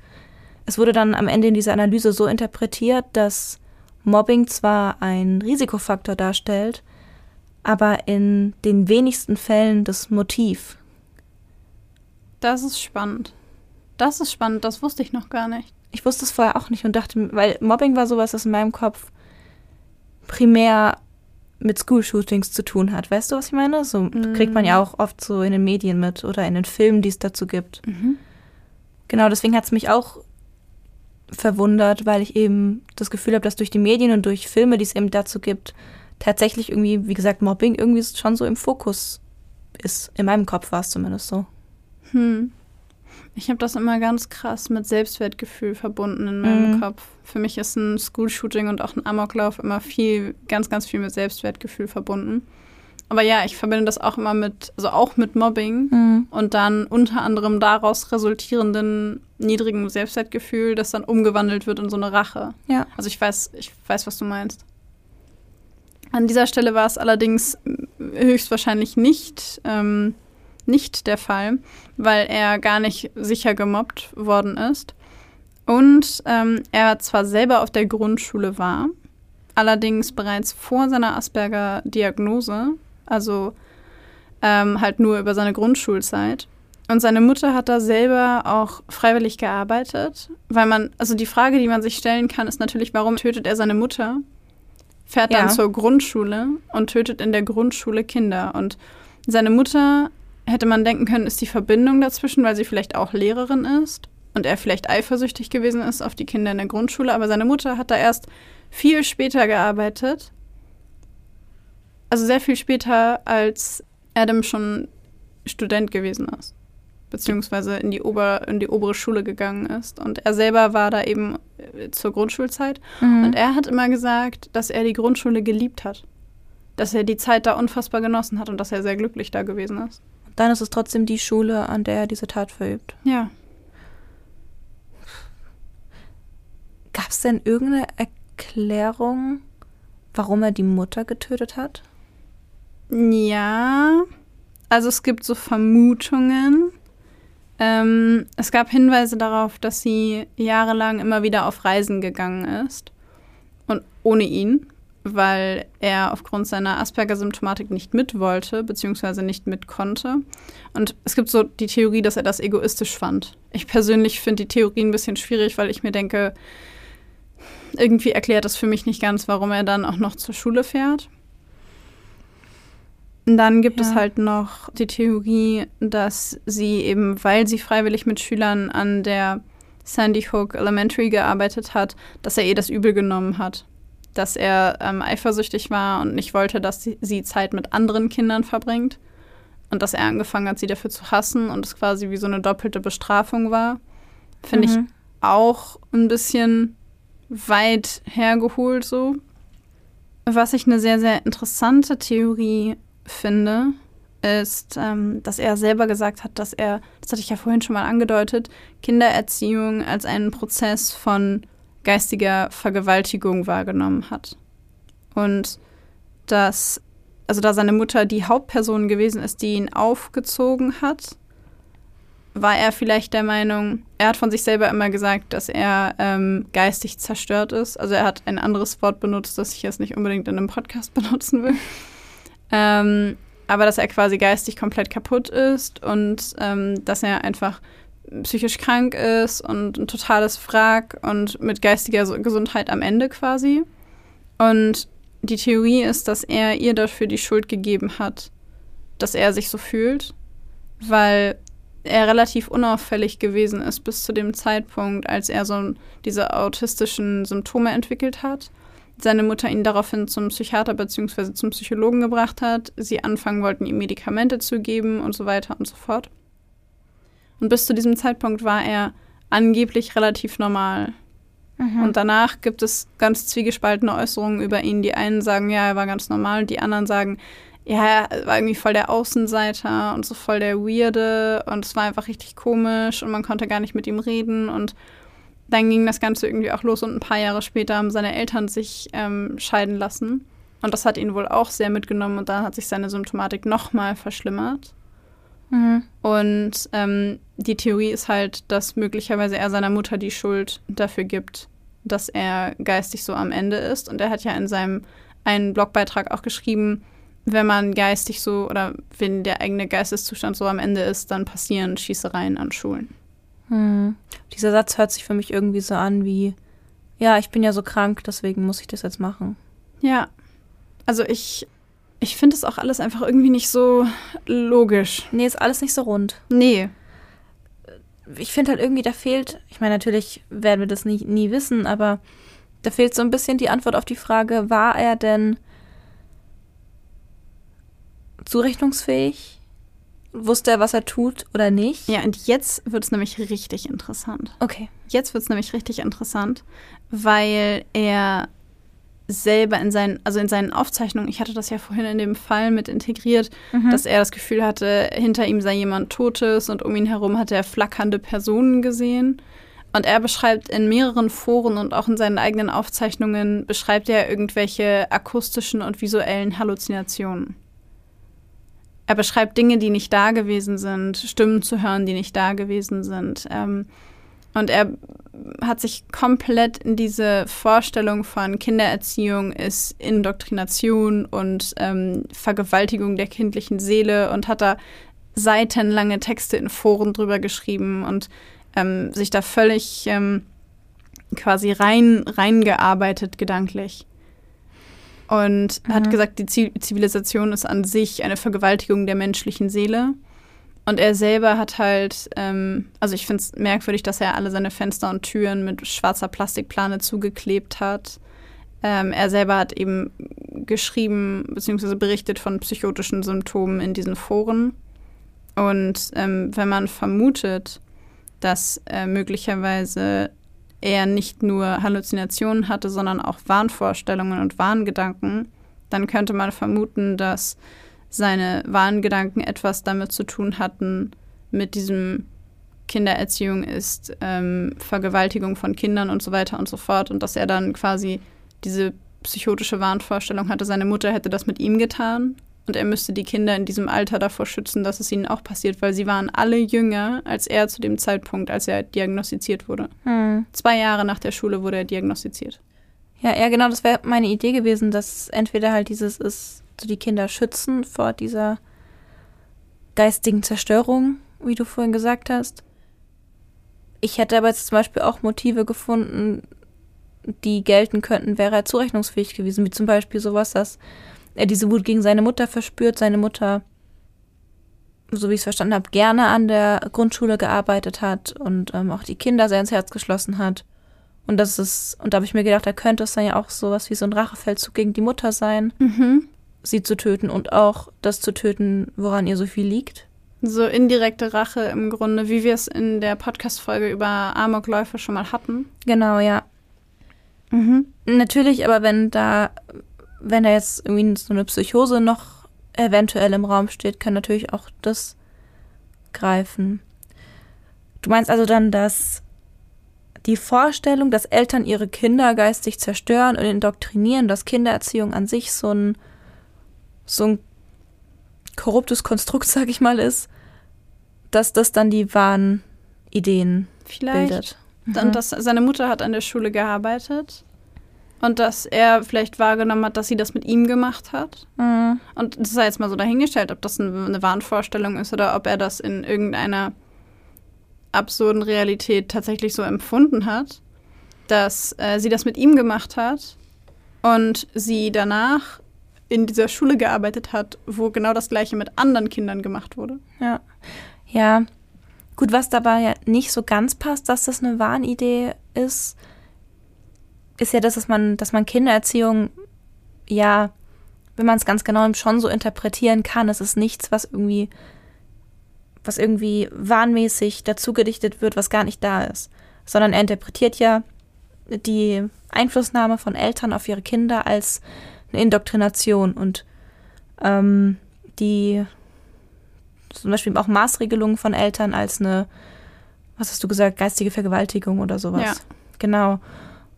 es wurde dann am Ende in dieser Analyse so interpretiert, dass Mobbing zwar ein Risikofaktor darstellt, aber in den wenigsten Fällen das Motiv. Das ist spannend. Das ist spannend, das wusste ich noch gar nicht. Ich wusste es vorher auch nicht und dachte, weil Mobbing war sowas, das in meinem Kopf primär mit School-Shootings zu tun hat. Weißt du, was ich meine? So mm. kriegt man ja auch oft so in den Medien mit oder in den Filmen, die es dazu gibt. Mhm. Genau, deswegen hat es mich auch verwundert, weil ich eben das Gefühl habe, dass durch die Medien und durch Filme, die es eben dazu gibt, tatsächlich irgendwie, wie gesagt, Mobbing irgendwie schon so im Fokus ist. In meinem Kopf war es zumindest so. Hm. Ich habe das immer ganz krass mit Selbstwertgefühl verbunden in meinem mhm. Kopf. Für mich ist ein School-Shooting und auch ein Amoklauf immer viel, ganz, ganz viel mit Selbstwertgefühl verbunden. Aber ja, ich verbinde das auch immer mit, also auch mit Mobbing mhm. und dann unter anderem daraus resultierenden niedrigen Selbstwertgefühl, das dann umgewandelt wird in so eine Rache. Ja. Also ich weiß, ich weiß, was du meinst. An dieser Stelle war es allerdings höchstwahrscheinlich nicht ähm, nicht der Fall, weil er gar nicht sicher gemobbt worden ist. Und ähm, er zwar selber auf der Grundschule war, allerdings bereits vor seiner Asperger-Diagnose, also ähm, halt nur über seine Grundschulzeit. Und seine Mutter hat da selber auch freiwillig gearbeitet, weil man, also die Frage, die man sich stellen kann, ist natürlich, warum tötet er seine Mutter? Fährt dann zur Grundschule und tötet in der Grundschule Kinder. Und seine Mutter hätte man denken können, ist die Verbindung dazwischen, weil sie vielleicht auch Lehrerin ist und er vielleicht eifersüchtig gewesen ist auf die Kinder in der Grundschule, aber seine Mutter hat da erst viel später gearbeitet. Also sehr viel später, als Adam schon Student gewesen ist. Beziehungsweise in die, Ober, in die obere Schule gegangen ist. Und er selber war da eben äh, zur Grundschulzeit. Mhm. Und er hat immer gesagt, dass er die Grundschule geliebt hat. Dass er die Zeit da unfassbar genossen hat und dass er sehr glücklich da gewesen ist. Dann ist es trotzdem die Schule, an der er diese Tat verübt. Ja. Gab es denn irgendeine Erklärung, warum er die Mutter getötet hat? Ja. Also es gibt so Vermutungen. Ähm, es gab Hinweise darauf, dass sie jahrelang immer wieder auf Reisen gegangen ist. Und ohne ihn, weil er aufgrund seiner Asperger-Symptomatik nicht mit wollte, beziehungsweise nicht mit konnte. Und es gibt so die Theorie, dass er das egoistisch fand. Ich persönlich finde die Theorie ein bisschen schwierig, weil ich mir denke, irgendwie erklärt das für mich nicht ganz, warum er dann auch noch zur Schule fährt. Und dann gibt ja. es halt noch die Theorie, dass sie eben, weil sie freiwillig mit Schülern an der Sandy Hook Elementary gearbeitet hat, dass er ihr das übel genommen hat. Dass er ähm, eifersüchtig war und nicht wollte, dass sie, sie Zeit mit anderen Kindern verbringt. Und dass er angefangen hat, sie dafür zu hassen und es quasi wie so eine doppelte Bestrafung war. Finde mhm. ich auch ein bisschen weit hergeholt so. Was ich eine sehr, sehr interessante Theorie finde, ist, ähm, dass er selber gesagt hat, dass er, das hatte ich ja vorhin schon mal angedeutet, Kindererziehung als einen Prozess von geistiger Vergewaltigung wahrgenommen hat. Und dass, also da seine Mutter die Hauptperson gewesen ist, die ihn aufgezogen hat, war er vielleicht der Meinung, er hat von sich selber immer gesagt, dass er ähm, geistig zerstört ist. Also er hat ein anderes Wort benutzt, das ich jetzt nicht unbedingt in einem Podcast [laughs] benutzen will. Ähm, aber dass er quasi geistig komplett kaputt ist und ähm, dass er einfach psychisch krank ist und ein totales Wrack und mit geistiger Gesundheit am Ende quasi. Und die Theorie ist, dass er ihr dafür die Schuld gegeben hat, dass er sich so fühlt, weil er relativ unauffällig gewesen ist bis zu dem Zeitpunkt, als er so diese autistischen Symptome entwickelt hat seine Mutter ihn daraufhin zum Psychiater bzw. zum Psychologen gebracht hat, sie anfangen wollten, ihm Medikamente zu geben und so weiter und so fort. Und bis zu diesem Zeitpunkt war er angeblich relativ normal. Mhm. Und danach gibt es ganz zwiegespaltene Äußerungen über ihn. Die einen sagen, ja, er war ganz normal, die anderen sagen, ja, er war irgendwie voll der Außenseiter und so voll der Weirde und es war einfach richtig komisch und man konnte gar nicht mit ihm reden und dann ging das Ganze irgendwie auch los und ein paar Jahre später haben seine Eltern sich ähm, scheiden lassen. Und das hat ihn wohl auch sehr mitgenommen und dann hat sich seine Symptomatik nochmal verschlimmert. Mhm. Und ähm, die Theorie ist halt, dass möglicherweise er seiner Mutter die Schuld dafür gibt, dass er geistig so am Ende ist. Und er hat ja in seinem einen Blogbeitrag auch geschrieben, wenn man geistig so oder wenn der eigene Geisteszustand so am Ende ist, dann passieren Schießereien an Schulen. Hm. Dieser Satz hört sich für mich irgendwie so an wie, ja, ich bin ja so krank, deswegen muss ich das jetzt machen. Ja. Also ich, ich finde es auch alles einfach irgendwie nicht so logisch. Nee, ist alles nicht so rund. Nee. Ich finde halt irgendwie, da fehlt, ich meine, natürlich werden wir das nie, nie wissen, aber da fehlt so ein bisschen die Antwort auf die Frage, war er denn zurechnungsfähig? Wusste er, was er tut oder nicht? Ja, und jetzt wird es nämlich richtig interessant. Okay. Jetzt wird es nämlich richtig interessant, weil er selber in seinen, also in seinen Aufzeichnungen, ich hatte das ja vorhin in dem Fall mit integriert, mhm. dass er das Gefühl hatte, hinter ihm sei jemand Totes und um ihn herum hatte er flackernde Personen gesehen. Und er beschreibt in mehreren Foren und auch in seinen eigenen Aufzeichnungen, beschreibt er irgendwelche akustischen und visuellen Halluzinationen. Er beschreibt Dinge, die nicht da gewesen sind, Stimmen zu hören, die nicht da gewesen sind. Ähm, und er hat sich komplett in diese Vorstellung von Kindererziehung ist Indoktrination und ähm, Vergewaltigung der kindlichen Seele und hat da seitenlange Texte in Foren drüber geschrieben und ähm, sich da völlig ähm, quasi rein reingearbeitet gedanklich und mhm. hat gesagt, die Zivilisation ist an sich eine Vergewaltigung der menschlichen Seele Und er selber hat halt, ähm, also ich finde es merkwürdig, dass er alle seine Fenster und Türen mit schwarzer Plastikplane zugeklebt hat. Ähm, er selber hat eben geschrieben bzw. berichtet von psychotischen Symptomen in diesen Foren. Und ähm, wenn man vermutet, dass äh, möglicherweise er nicht nur Halluzinationen hatte, sondern auch Wahnvorstellungen und Wahngedanken, dann könnte man vermuten, dass seine Wahngedanken etwas damit zu tun hatten, mit diesem Kindererziehung ist ähm, Vergewaltigung von Kindern und so weiter und so fort und dass er dann quasi diese psychotische Wahnvorstellung hatte, seine Mutter hätte das mit ihm getan und er müsste die Kinder in diesem Alter davor schützen, dass es ihnen auch passiert, weil sie waren alle jünger als er zu dem Zeitpunkt, als er diagnostiziert wurde. Hm. Zwei Jahre nach der Schule wurde er diagnostiziert. Ja, ja, genau, das wäre meine Idee gewesen, dass entweder halt dieses ist, so die Kinder schützen vor dieser geistigen Zerstörung, wie du vorhin gesagt hast. Ich hätte aber jetzt zum Beispiel auch Motive gefunden, die gelten könnten, wäre er zurechnungsfähig gewesen, wie zum Beispiel sowas, dass er diese Wut gegen seine Mutter verspürt, seine Mutter, so wie ich es verstanden habe, gerne an der Grundschule gearbeitet hat und ähm, auch die Kinder sehr ins Herz geschlossen hat. Und das ist, und da habe ich mir gedacht, da könnte es dann ja auch sowas wie so ein Rachefeldzug gegen die Mutter sein, mhm. Sie zu töten und auch das zu töten, woran ihr so viel liegt. So indirekte Rache im Grunde, wie wir es in der Podcast-Folge über Amokläufe schon mal hatten. Genau, ja. Mhm. Natürlich, aber wenn da, wenn da jetzt irgendwie so eine Psychose noch eventuell im Raum steht, kann natürlich auch das greifen. Du meinst also dann, dass die Vorstellung, dass Eltern ihre Kinder geistig zerstören und indoktrinieren, dass Kindererziehung an sich so ein, so ein korruptes Konstrukt, [laughs] sag ich mal, ist, dass das dann die wahren Ideen Vielleicht. bildet. Mhm. Und dass seine Mutter hat an der Schule gearbeitet und dass er vielleicht wahrgenommen hat, dass sie das mit ihm gemacht hat. Mhm. Und das sei jetzt mal so dahingestellt, ob das eine Wahnvorstellung ist oder ob er das in irgendeiner absurden Realität tatsächlich so empfunden hat, dass äh, sie das mit ihm gemacht hat und sie danach in dieser Schule gearbeitet hat, wo genau das gleiche mit anderen Kindern gemacht wurde. Ja. Ja, Gut, was dabei ja nicht so ganz passt, dass das eine Wahnidee ist, ist ja das, dass man, dass man Kindererziehung ja, wenn man es ganz genau schon so interpretieren kann. Es ist nichts, was irgendwie, was irgendwie wahnmäßig dazugedichtet wird, was gar nicht da ist. Sondern er interpretiert ja die Einflussnahme von Eltern auf ihre Kinder als eine Indoktrination und ähm, die zum Beispiel auch Maßregelungen von Eltern als eine, was hast du gesagt, geistige Vergewaltigung oder sowas. Ja. Genau.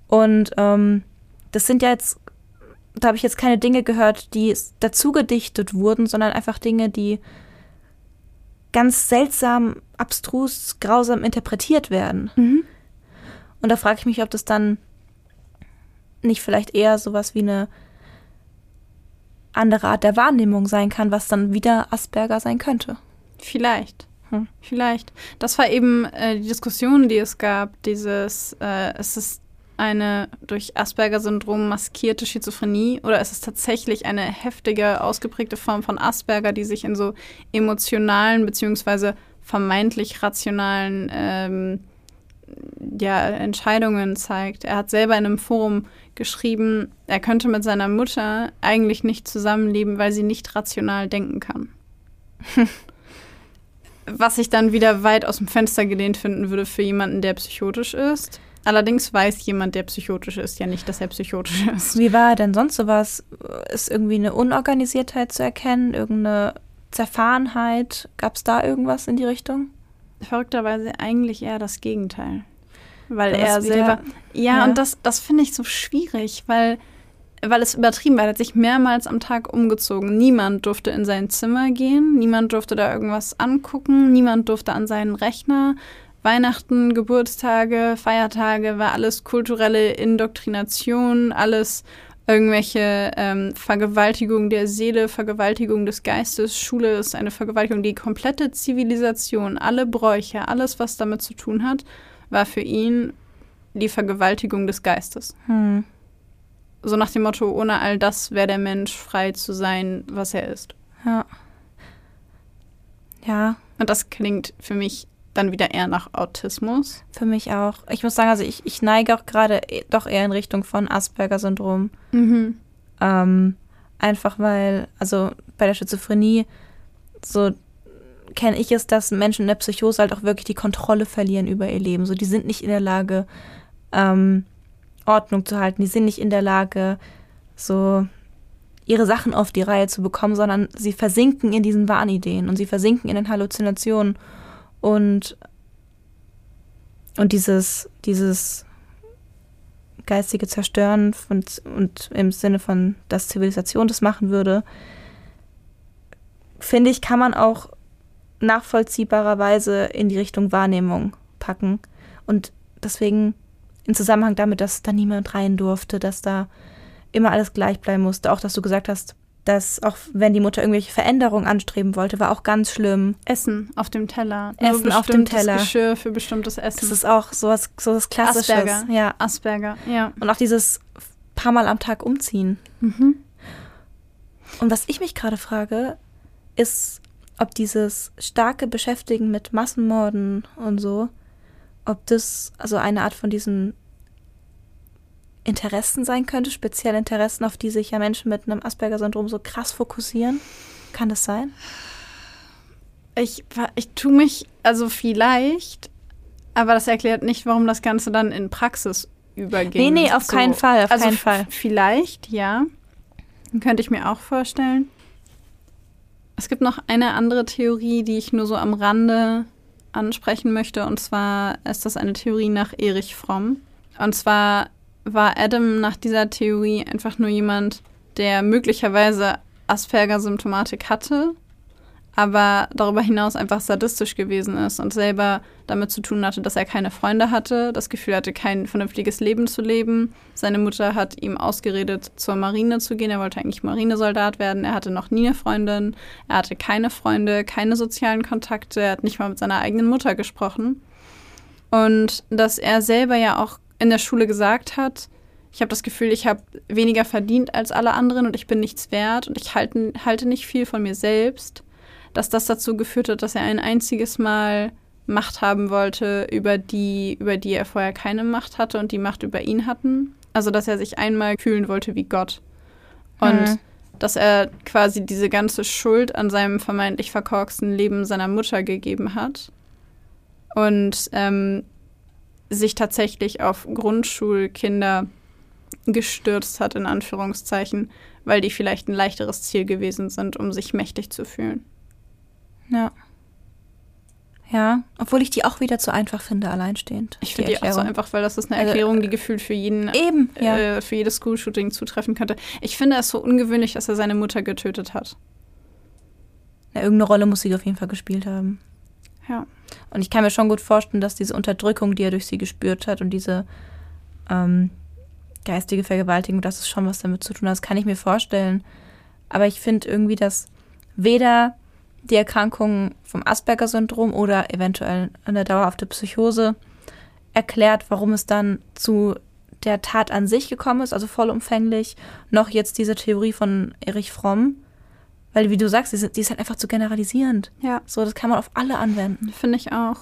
Und ähm, das sind ja jetzt, da habe ich jetzt keine Dinge gehört, die dazu gedichtet wurden, sondern einfach Dinge, die ganz seltsam, abstrus, grausam interpretiert werden. Mhm. Und da frage ich mich, ob das dann nicht vielleicht eher sowas wie eine andere Art der Wahrnehmung sein kann, was dann wieder Asperger sein könnte. Vielleicht. Hm. Vielleicht. Das war eben äh, die Diskussion, die es gab, dieses, äh, ist es eine durch Asperger-Syndrom maskierte Schizophrenie oder ist es tatsächlich eine heftige, ausgeprägte Form von Asperger, die sich in so emotionalen beziehungsweise vermeintlich rationalen ähm, ja, Entscheidungen zeigt. Er hat selber in einem Forum geschrieben, er könnte mit seiner Mutter eigentlich nicht zusammenleben, weil sie nicht rational denken kann. [laughs] Was ich dann wieder weit aus dem Fenster gelehnt finden würde für jemanden, der psychotisch ist. Allerdings weiß jemand, der psychotisch ist, ja nicht, dass er psychotisch [laughs] ist. Wie war er denn sonst sowas? Ist irgendwie eine Unorganisiertheit zu erkennen? Irgendeine Zerfahrenheit? Gab es da irgendwas in die Richtung? Verrückterweise eigentlich eher das Gegenteil. Weil er selber. Ja, ja, und das, das finde ich so schwierig, weil, weil es übertrieben war. Er hat sich mehrmals am Tag umgezogen. Niemand durfte in sein Zimmer gehen, niemand durfte da irgendwas angucken, niemand durfte an seinen Rechner. Weihnachten, Geburtstage, Feiertage war alles kulturelle Indoktrination, alles irgendwelche ähm, Vergewaltigung der Seele, Vergewaltigung des Geistes. Schule ist eine Vergewaltigung. Die komplette Zivilisation, alle Bräuche, alles, was damit zu tun hat, war für ihn die Vergewaltigung des Geistes. Hm. So nach dem Motto, ohne all das wäre der Mensch frei zu sein, was er ist. Ja. Ja. Und das klingt für mich dann wieder eher nach Autismus. Für mich auch. Ich muss sagen, also ich, ich neige auch gerade e- doch eher in Richtung von Asperger-Syndrom. Mhm. Ähm, einfach weil, also bei der Schizophrenie, so kenne ich es, dass Menschen in der Psychose halt auch wirklich die Kontrolle verlieren über ihr Leben. So, die sind nicht in der Lage, ähm, Ordnung zu halten. Die sind nicht in der Lage, so ihre Sachen auf die Reihe zu bekommen, sondern sie versinken in diesen Wahnideen und sie versinken in den Halluzinationen und und dieses dieses geistige Zerstören und, und im Sinne von, dass Zivilisation das machen würde, finde ich, kann man auch nachvollziehbarerweise in die Richtung Wahrnehmung packen. Und deswegen in Zusammenhang damit, dass da niemand rein durfte, dass da immer alles gleich bleiben musste. Auch, dass du gesagt hast, dass auch wenn die Mutter irgendwelche Veränderungen anstreben wollte, war auch ganz schlimm. Essen auf dem Teller. Essen auf dem Teller. Geschirr für bestimmtes Essen. Das ist auch sowas, sowas Klassisches. Asperger. Ja. Asperger, ja. Und auch dieses paar Mal am Tag umziehen. Mhm. Und was ich mich gerade frage, ist, ob dieses starke Beschäftigen mit Massenmorden und so, ob das also eine Art von diesen Interessen sein könnte, spezielle Interessen, auf die sich ja Menschen mit einem Asperger-Syndrom so krass fokussieren. Kann das sein? Ich, ich tue mich, also vielleicht, aber das erklärt nicht, warum das Ganze dann in Praxis überging. Nee, nee, auf keinen Fall, auf also keinen Fall. Vielleicht, ja. Könnte ich mir auch vorstellen. Es gibt noch eine andere Theorie, die ich nur so am Rande ansprechen möchte. Und zwar ist das eine Theorie nach Erich Fromm. Und zwar war Adam nach dieser Theorie einfach nur jemand, der möglicherweise Asperger-Symptomatik hatte, aber darüber hinaus einfach sadistisch gewesen ist und selber damit zu tun hatte, dass er keine Freunde hatte, das Gefühl hatte, kein vernünftiges Leben zu leben. Seine Mutter hat ihm ausgeredet, zur Marine zu gehen. Er wollte eigentlich Marinesoldat werden. Er hatte noch nie eine Freundin. Er hatte keine Freunde, keine sozialen Kontakte. Er hat nicht mal mit seiner eigenen Mutter gesprochen. Und dass er selber ja auch in der Schule gesagt hat, ich habe das Gefühl, ich habe weniger verdient als alle anderen und ich bin nichts wert und ich halte, halte nicht viel von mir selbst, dass das dazu geführt hat, dass er ein einziges Mal Macht haben wollte, über die, über die er vorher keine Macht hatte und die Macht über ihn hatten. Also dass er sich einmal fühlen wollte wie Gott. Und Mhm. dass er quasi diese ganze Schuld an seinem vermeintlich verkorksten Leben seiner Mutter gegeben hat. Und ähm, sich tatsächlich auf Grundschulkinder gestürzt hat, in Anführungszeichen, weil die vielleicht ein leichteres Ziel gewesen sind, um sich mächtig zu fühlen. Ja. Ja, obwohl ich die auch wieder zu einfach finde, alleinstehend. Ich finde die auch so einfach, weil das ist eine Also, Erklärung, die gefühlt für jeden, Eben, ja. äh, für jedes School-Shooting zutreffen könnte. Ich finde es so ungewöhnlich, dass er seine Mutter getötet hat. Ja, irgendeine Rolle muss sie auf jeden Fall gespielt haben. Ja. Und ich kann mir schon gut vorstellen, dass diese Unterdrückung, die er durch sie gespürt hat und diese ähm, geistige Vergewaltigung, dass es schon was damit zu tun hat, das kann ich mir vorstellen. Aber ich finde irgendwie, dass weder die Erkrankung vom Asperger-Syndrom oder eventuell eine dauerhafte Psychose erklärt, warum es dann zu der Tat an sich gekommen ist, also vollumfänglich, noch jetzt diese Theorie von Erich Fromm. Weil, wie du sagst, die ist, die ist halt einfach zu generalisierend. Ja. So, das kann man auf alle anwenden. Finde ich auch.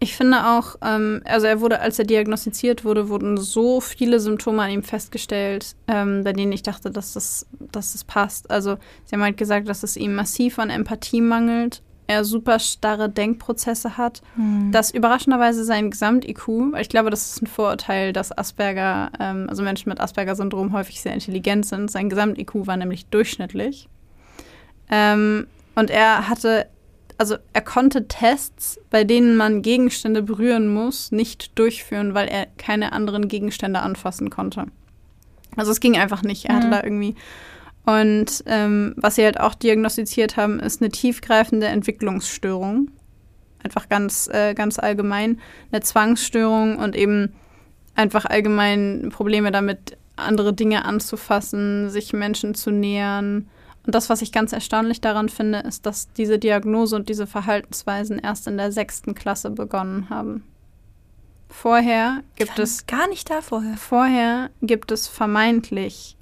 Ich finde auch, ähm, also er wurde, als er diagnostiziert wurde, wurden so viele Symptome an ihm festgestellt, ähm, bei denen ich dachte, dass das, dass das passt. Also sie haben halt gesagt, dass es ihm massiv an Empathie mangelt, er super starre Denkprozesse hat, dass überraschenderweise sein Gesamt-IQ, ich glaube, das ist ein Vorurteil, dass Asperger, ähm, also Menschen mit Asperger-Syndrom häufig sehr intelligent sind. Sein Gesamt-IQ war nämlich durchschnittlich. Ähm, und er hatte, also er konnte Tests, bei denen man Gegenstände berühren muss, nicht durchführen, weil er keine anderen Gegenstände anfassen konnte. Also es ging einfach nicht. Er hatte Mhm. da irgendwie. Und ähm, was sie halt auch diagnostiziert haben, ist eine tiefgreifende Entwicklungsstörung. Einfach ganz, äh, ganz allgemein. Eine Zwangsstörung und eben einfach allgemein Probleme damit, andere Dinge anzufassen, sich Menschen zu nähern. Und das, was ich ganz erstaunlich daran finde, ist, dass diese Diagnose und diese Verhaltensweisen erst in der sechsten Klasse begonnen haben. Vorher gibt es gar nicht da vorher. Vorher gibt es vermeintlich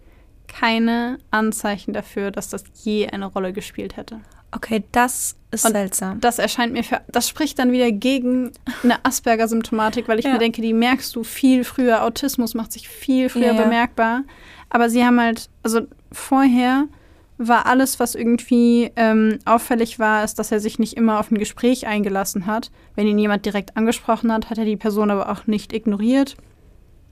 keine Anzeichen dafür, dass das je eine Rolle gespielt hätte. Okay, das ist Und seltsam. Das erscheint mir für, das spricht dann wieder gegen eine Asperger-Symptomatik, weil ich Ja. mir denke, die merkst du viel früher. Autismus macht sich viel früher Ja, ja. bemerkbar. Aber sie haben halt, also vorher war alles, was irgendwie ähm, auffällig war, ist, dass er sich nicht immer auf ein Gespräch eingelassen hat. Wenn ihn jemand direkt angesprochen hat, hat er die Person aber auch nicht ignoriert.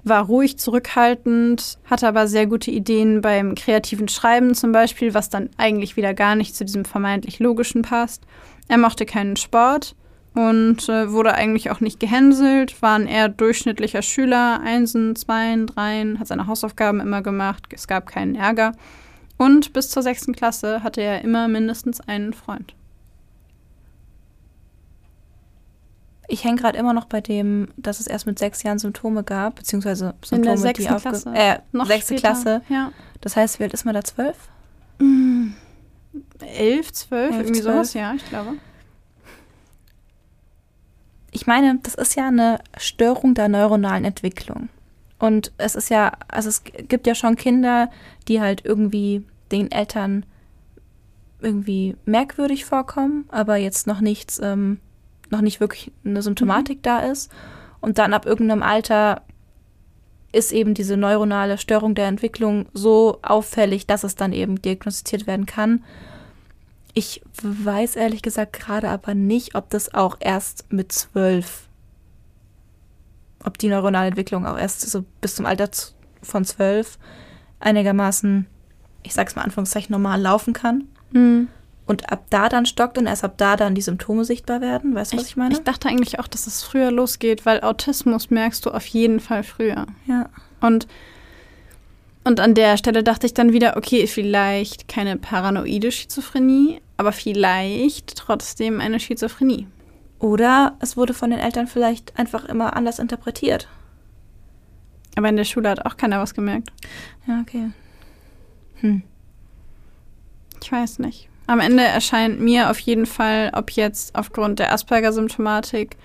War ruhig, zurückhaltend, hatte aber sehr gute Ideen beim kreativen Schreiben zum Beispiel, was dann eigentlich wieder gar nicht zu diesem vermeintlich logischen passt. Er mochte keinen Sport und äh, wurde eigentlich auch nicht gehänselt, war ein eher durchschnittlicher Schüler, Einsen, Zweien, Dreien, hat seine Hausaufgaben immer gemacht, es gab keinen Ärger. Und bis zur sechsten Klasse hatte er immer mindestens einen Freund. Ich hänge gerade immer noch bei dem, dass es erst mit sechs Jahren Symptome gab, beziehungsweise In Symptome, der die sechsten aufge Klasse. Äh, Noch sechste später. Klasse. Ja. Das heißt, wie alt ist man da? Zwölf? Elf, zwölf, Elf, irgendwie zwölf. sowas, ja, ich glaube. Ich meine, das ist ja eine Störung der neuronalen Entwicklung. Und es ist ja, also es gibt ja schon Kinder, die halt irgendwie den Eltern irgendwie merkwürdig vorkommen, aber jetzt noch nichts, ähm, noch nicht wirklich eine Symptomatik da ist. Und dann ab irgendeinem Alter ist eben diese neuronale Störung der Entwicklung so auffällig, dass es dann eben diagnostiziert werden kann. Ich weiß ehrlich gesagt gerade aber nicht, ob das auch erst mit zwölf, ob die neuronale Entwicklung auch erst so bis zum Alter von zwölf einigermaßen, ich sag's mal Anführungszeichen, normal laufen kann. Und ab da dann stockt und erst ab da dann die Symptome sichtbar werden. Weißt du, was ich, meine? Ich dachte eigentlich auch, dass es früher losgeht, weil Autismus merkst du auf jeden Fall früher. ja. Und, und an der Stelle dachte ich dann wieder, okay, vielleicht keine paranoide Schizophrenie, aber vielleicht trotzdem eine Schizophrenie. Oder es wurde von den Eltern vielleicht einfach immer anders interpretiert. Aber in der Schule hat auch keiner was gemerkt. Ja, okay. Hm. Ich weiß nicht. Am Ende erscheint mir auf jeden Fall, ob jetzt aufgrund der Asperger-Symptomatik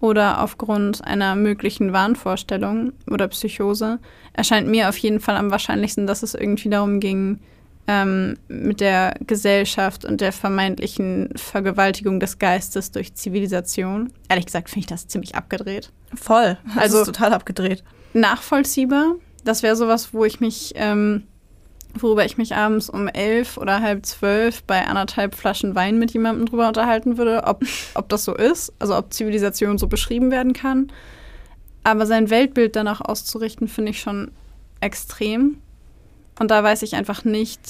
oder aufgrund einer möglichen Wahnvorstellung oder Psychose, erscheint mir auf jeden Fall am wahrscheinlichsten, dass es irgendwie darum ging, ähm, mit der Gesellschaft und der vermeintlichen Vergewaltigung des Geistes durch Zivilisation. Ehrlich gesagt finde ich das ziemlich abgedreht. Voll. Also Also- total abgedreht. nachvollziehbar. Das wäre sowas, wo ich mich, ähm, worüber ich mich abends um elf oder halb zwölf bei anderthalb Flaschen Wein mit jemandem drüber unterhalten würde, ob, ob das so ist, also ob Zivilisation so beschrieben werden kann. Aber sein Weltbild danach auszurichten, finde ich schon extrem. Und da weiß ich einfach nicht,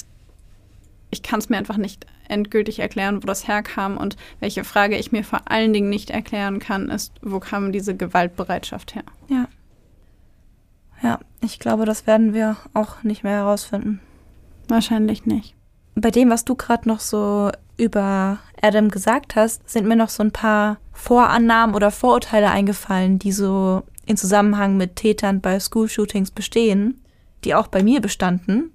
ich kann es mir einfach nicht endgültig erklären, wo das herkam. Und welche Frage ich mir vor allen Dingen nicht erklären kann, ist, wo kam diese Gewaltbereitschaft her? Ja. Ja, ich glaube, das werden wir auch nicht mehr herausfinden. Wahrscheinlich nicht. Bei dem, was du gerade noch so über Adam gesagt hast, sind mir noch so ein paar Vorannahmen oder Vorurteile eingefallen, die so in Zusammenhang mit Tätern bei School-Shootings bestehen, die auch bei mir bestanden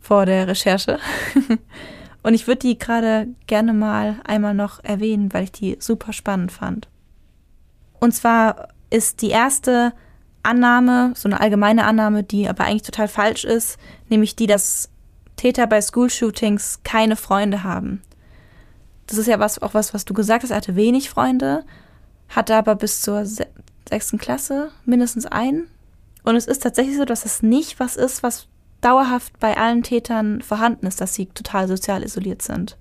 vor der Recherche. [laughs] Und ich würde die gerade gerne mal einmal noch erwähnen, weil ich die super spannend fand. Und zwar ist die erste Annahme, so eine allgemeine Annahme, die aber eigentlich total falsch ist, nämlich die, dass Täter bei School-Shootings keine Freunde haben. Das ist ja was, auch was, was du gesagt hast. Er hatte wenig Freunde, hatte aber bis zur se sechsten Klasse mindestens einen. Und es ist tatsächlich so, dass es nicht was ist, was dauerhaft bei allen Tätern vorhanden ist, dass sie total sozial isoliert sind.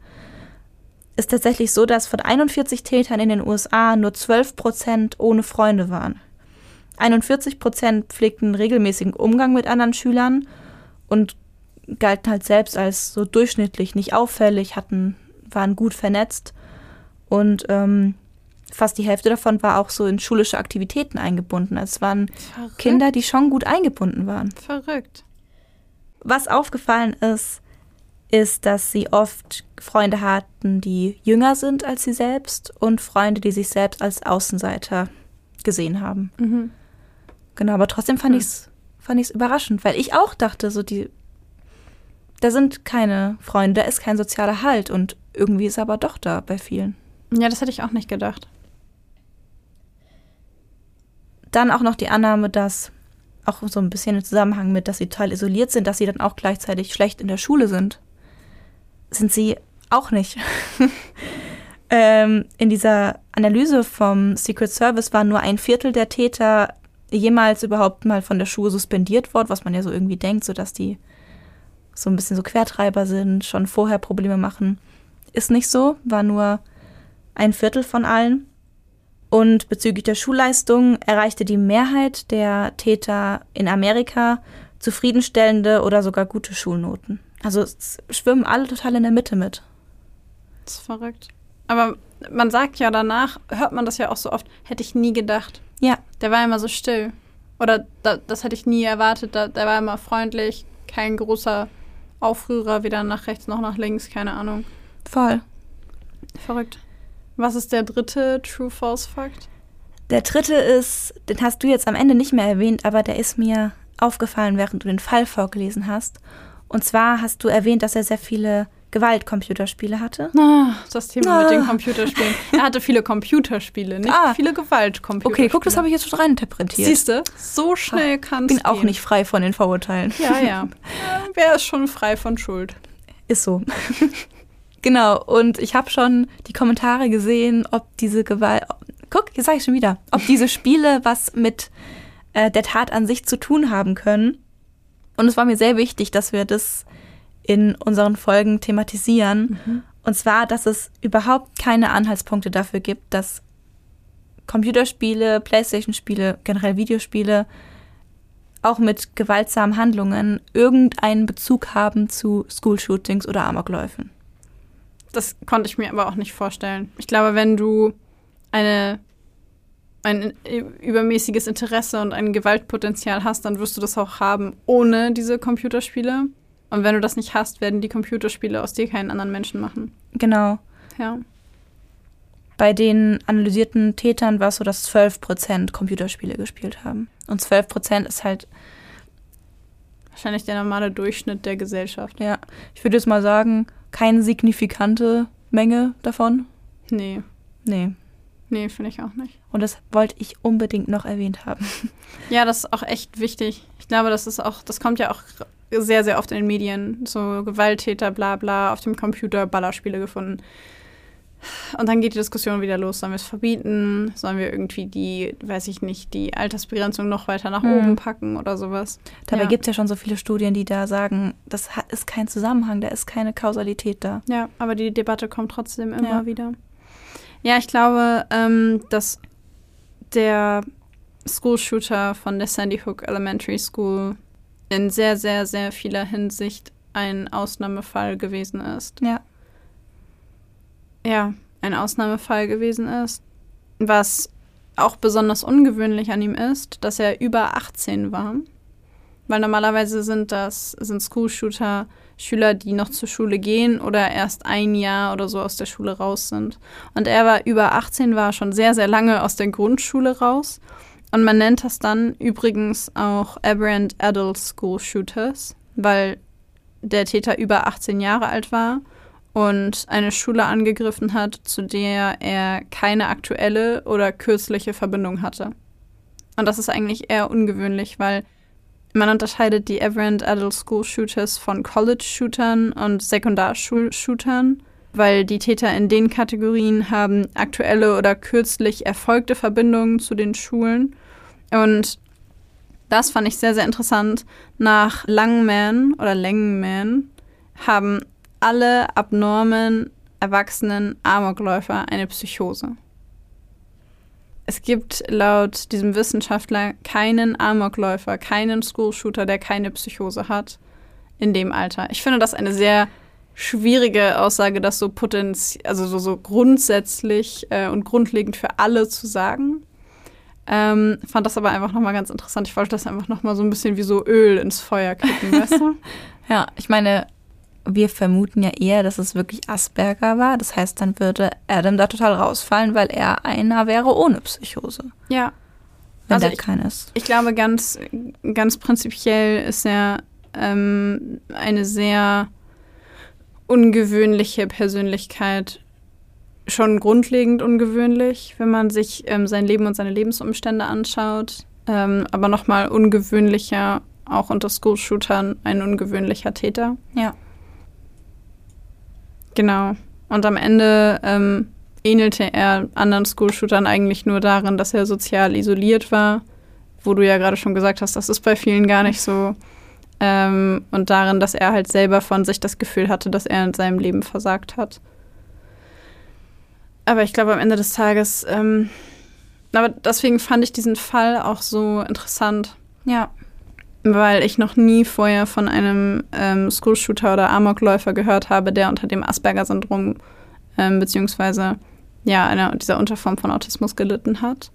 Ist tatsächlich so, dass von 41 Tätern in den USA nur 12 Prozent ohne Freunde waren. 41 Prozent pflegten regelmäßigen Umgang mit anderen Schülern und galten halt selbst als so durchschnittlich, nicht auffällig, hatten, waren gut vernetzt und ähm, fast die Hälfte davon war auch so in schulische Aktivitäten eingebunden. Also Es waren Verrückt. Kinder, die schon gut eingebunden waren. Verrückt. Was aufgefallen ist, ist, dass sie oft Freunde hatten, die jünger sind als sie selbst und Freunde, die sich selbst als Außenseiter gesehen haben. Mhm. Genau, aber trotzdem fand Hm. ich's fand ich's überraschend, weil ich auch dachte, so die da sind keine Freunde, da ist kein sozialer Halt und irgendwie ist er aber doch da bei vielen. Ja, das hätte ich auch nicht gedacht. Dann auch noch die Annahme, dass auch so ein bisschen im Zusammenhang mit, dass sie total isoliert sind, dass sie dann auch gleichzeitig schlecht in der Schule sind. Sind sie Auch nicht. [laughs] ähm, in dieser Analyse vom Secret Service war nur ein Viertel der Täter jemals überhaupt mal von der Schule suspendiert worden, was man ja so irgendwie denkt, sodass die so ein bisschen so Quertreiber sind, schon vorher Probleme machen. Ist nicht so, war nur ein Viertel von allen. Und bezüglich der Schulleistung erreichte die Mehrheit der Täter in Amerika zufriedenstellende oder sogar gute Schulnoten. Also es schwimmen alle total in der Mitte mit. Das ist verrückt. Aber man sagt ja danach, hört man das ja auch so oft, hätte ich nie gedacht. Ja. Der war immer so still. Oder da, das hätte ich nie erwartet. Da, der war immer freundlich, kein großer Aufrührer, weder nach rechts noch nach links, keine Ahnung. Voll. Verrückt. Was ist der dritte True-False-Fakt? Der dritte ist, den hast du jetzt am Ende nicht mehr erwähnt, aber der ist mir aufgefallen, während du den Fall vorgelesen hast. Und zwar hast du erwähnt, dass er sehr viele Gewaltcomputerspiele hatte. Ah, das Thema Ah. mit den Computerspielen. Er hatte viele Computerspiele, nicht Ah. viele Gewaltcomputerspiele. Okay, guck, das habe ich jetzt schon reininterpretiert. Siehst du, so schnell kann es bin auch nicht frei von den Vorurteilen. Ja, ja. [laughs] ja wer ist schon frei von Schuld? Ist so. [laughs] genau, und ich habe schon die Kommentare gesehen, ob diese Gewalt. Guck, jetzt sage ich schon wieder. Ob diese Spiele was mit äh, der Tat an sich zu tun haben können. Und es war mir sehr wichtig, dass wir das in unseren Folgen thematisieren. Und zwar, dass es überhaupt keine Anhaltspunkte dafür gibt, dass Computerspiele, Playstation-Spiele, generell Videospiele auch mit gewaltsamen Handlungen irgendeinen Bezug haben zu School-Shootings oder Amokläufen. Das konnte ich mir aber auch nicht vorstellen. Ich glaube, wenn du eine, ein übermäßiges Interesse und ein Gewaltpotenzial hast, dann wirst du das auch haben ohne diese Computerspiele. Und wenn du das nicht hast, werden die Computerspiele aus dir keinen anderen Menschen machen. Genau. Ja. Bei den analysierten Tätern war es so, dass 12% Computerspiele gespielt haben. Und 12% ist halt, Wahrscheinlich der normale Durchschnitt der Gesellschaft. ja, ich würde jetzt mal sagen, keine signifikante Menge davon. Nee. Nee. Nee, finde ich auch nicht. Und das wollte ich unbedingt noch erwähnt haben. [laughs] Ja, das ist auch echt wichtig. Ich glaube, das ist auch, das kommt ja auch sehr, sehr oft in den Medien. So Gewalttäter, bla bla, auf dem Computer Ballerspiele gefunden. Und dann geht die Diskussion wieder los. Sollen wir es verbieten? Sollen wir irgendwie die, weiß ich nicht, die Altersbegrenzung noch weiter nach Mhm. oben packen oder sowas? Dabei Ja. gibt es ja schon so viele Studien, die da sagen, das hat, ist kein Zusammenhang, da ist keine Kausalität da. Ja, aber die Debatte kommt trotzdem immer Ja. wieder. Ja, ich glaube, ähm, dass der School Shooter von der Sandy Hook Elementary School in sehr, sehr, sehr vieler Hinsicht ein Ausnahmefall gewesen ist. Ja. Ja, ein Ausnahmefall gewesen ist. Was auch besonders ungewöhnlich an ihm ist, dass er über 18 war. Weil normalerweise sind das sind School Shooter Schüler, die noch zur Schule gehen oder erst ein Jahr oder so aus der Schule raus sind. Und er war über 18, war schon sehr, sehr lange aus der Grundschule raus. Und man nennt das dann übrigens auch Aberrant Adult School Shooters, weil der Täter über 18 Jahre alt war und eine Schule angegriffen hat, zu der er keine aktuelle oder kürzliche Verbindung hatte. Und das ist eigentlich eher ungewöhnlich, weil man unterscheidet die Aberrant Adult School Shooters von College-Shootern und Sekundarschul-Shootern, weil die Täter in den Kategorien haben aktuelle oder kürzlich erfolgte Verbindungen zu den Schulen. Und das fand ich sehr, sehr interessant. Nach Langman oder Längenman haben alle abnormen, erwachsenen Amokläufer eine Psychose. Es gibt laut diesem Wissenschaftler keinen Amokläufer, keinen School-Shooter, der keine Psychose hat in dem Alter. Ich finde das eine sehr schwierige Aussage, das so potenziell, also so, so grundsätzlich äh, und grundlegend für alle zu sagen. Ähm, fand das aber einfach nochmal ganz interessant. Ich wollte das einfach nochmal so ein bisschen wie so Öl ins Feuer kippen, weißt du? [laughs] Ja, ich meine, wir vermuten ja eher, dass es wirklich Asperger war. Das heißt, dann würde Adam da total rausfallen, weil er einer wäre ohne Psychose. Ja. Wenn Also der ich- kein ist. Ich glaube, ganz, ganz prinzipiell ist er ähm, eine sehr ungewöhnliche Persönlichkeit. Schon grundlegend ungewöhnlich, wenn man sich ähm, sein Leben und seine Lebensumstände anschaut. Ähm, aber nochmal ungewöhnlicher, auch unter School-Shootern, ein ungewöhnlicher Täter. Ja. Genau. Und am Ende ähm, ähnelte er anderen School-Shootern eigentlich nur darin, dass er sozial isoliert war, wo du ja gerade schon gesagt hast, das ist bei vielen gar nicht so. Ähm, und darin, dass er halt selber von sich das Gefühl hatte, dass er in seinem Leben versagt hat. Aber ich glaube, am Ende des Tages, ähm, aber deswegen fand ich diesen Fall auch so interessant. Ja. Weil ich noch nie vorher von einem ähm, School-Shooter oder Amokläufer gehört habe, der unter dem Asperger-Syndrom ähm, beziehungsweise ja, einer dieser Unterform von Autismus gelitten hat.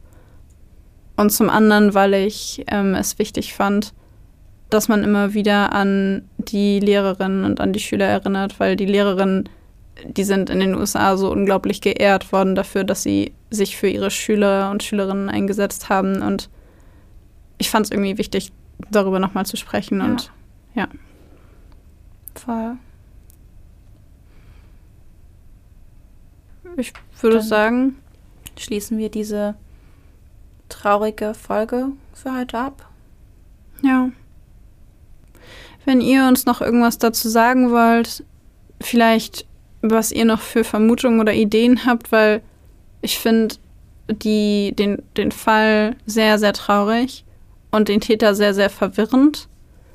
Und zum anderen, weil ich ähm, es wichtig fand, dass man immer wieder an die Lehrerinnen und an die Schüler erinnert, weil die Lehrerinnen, die sind in den USA so unglaublich geehrt worden dafür, dass sie sich für ihre Schüler und Schülerinnen eingesetzt haben. Und ich fand es irgendwie wichtig, darüber nochmal zu sprechen. Ja. Und ja. Voll. Ich würde Dann- sagen, Schließen wir diese traurige Folge für heute ab. ja. Wenn ihr uns noch irgendwas dazu sagen wollt, vielleicht was ihr noch für Vermutungen oder Ideen habt, weil ich finde den, den Fall sehr, sehr traurig und den Täter sehr, sehr verwirrend.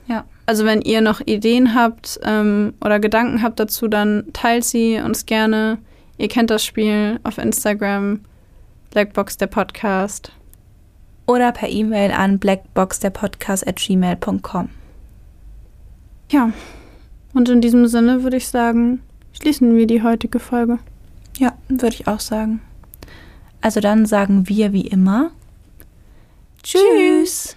Ja. Also wenn ihr noch Ideen habt ähm, oder Gedanken habt dazu, dann teilt sie uns gerne. Ihr kennt das Spiel auf Instagram, Blackbox der Podcast. Oder per E-Mail an blackboxderpodcast.gmail.com. Ja, und in diesem Sinne würde ich sagen, schließen wir die heutige Folge. Ja, würde ich auch sagen. Also dann sagen wir wie immer Tschüss.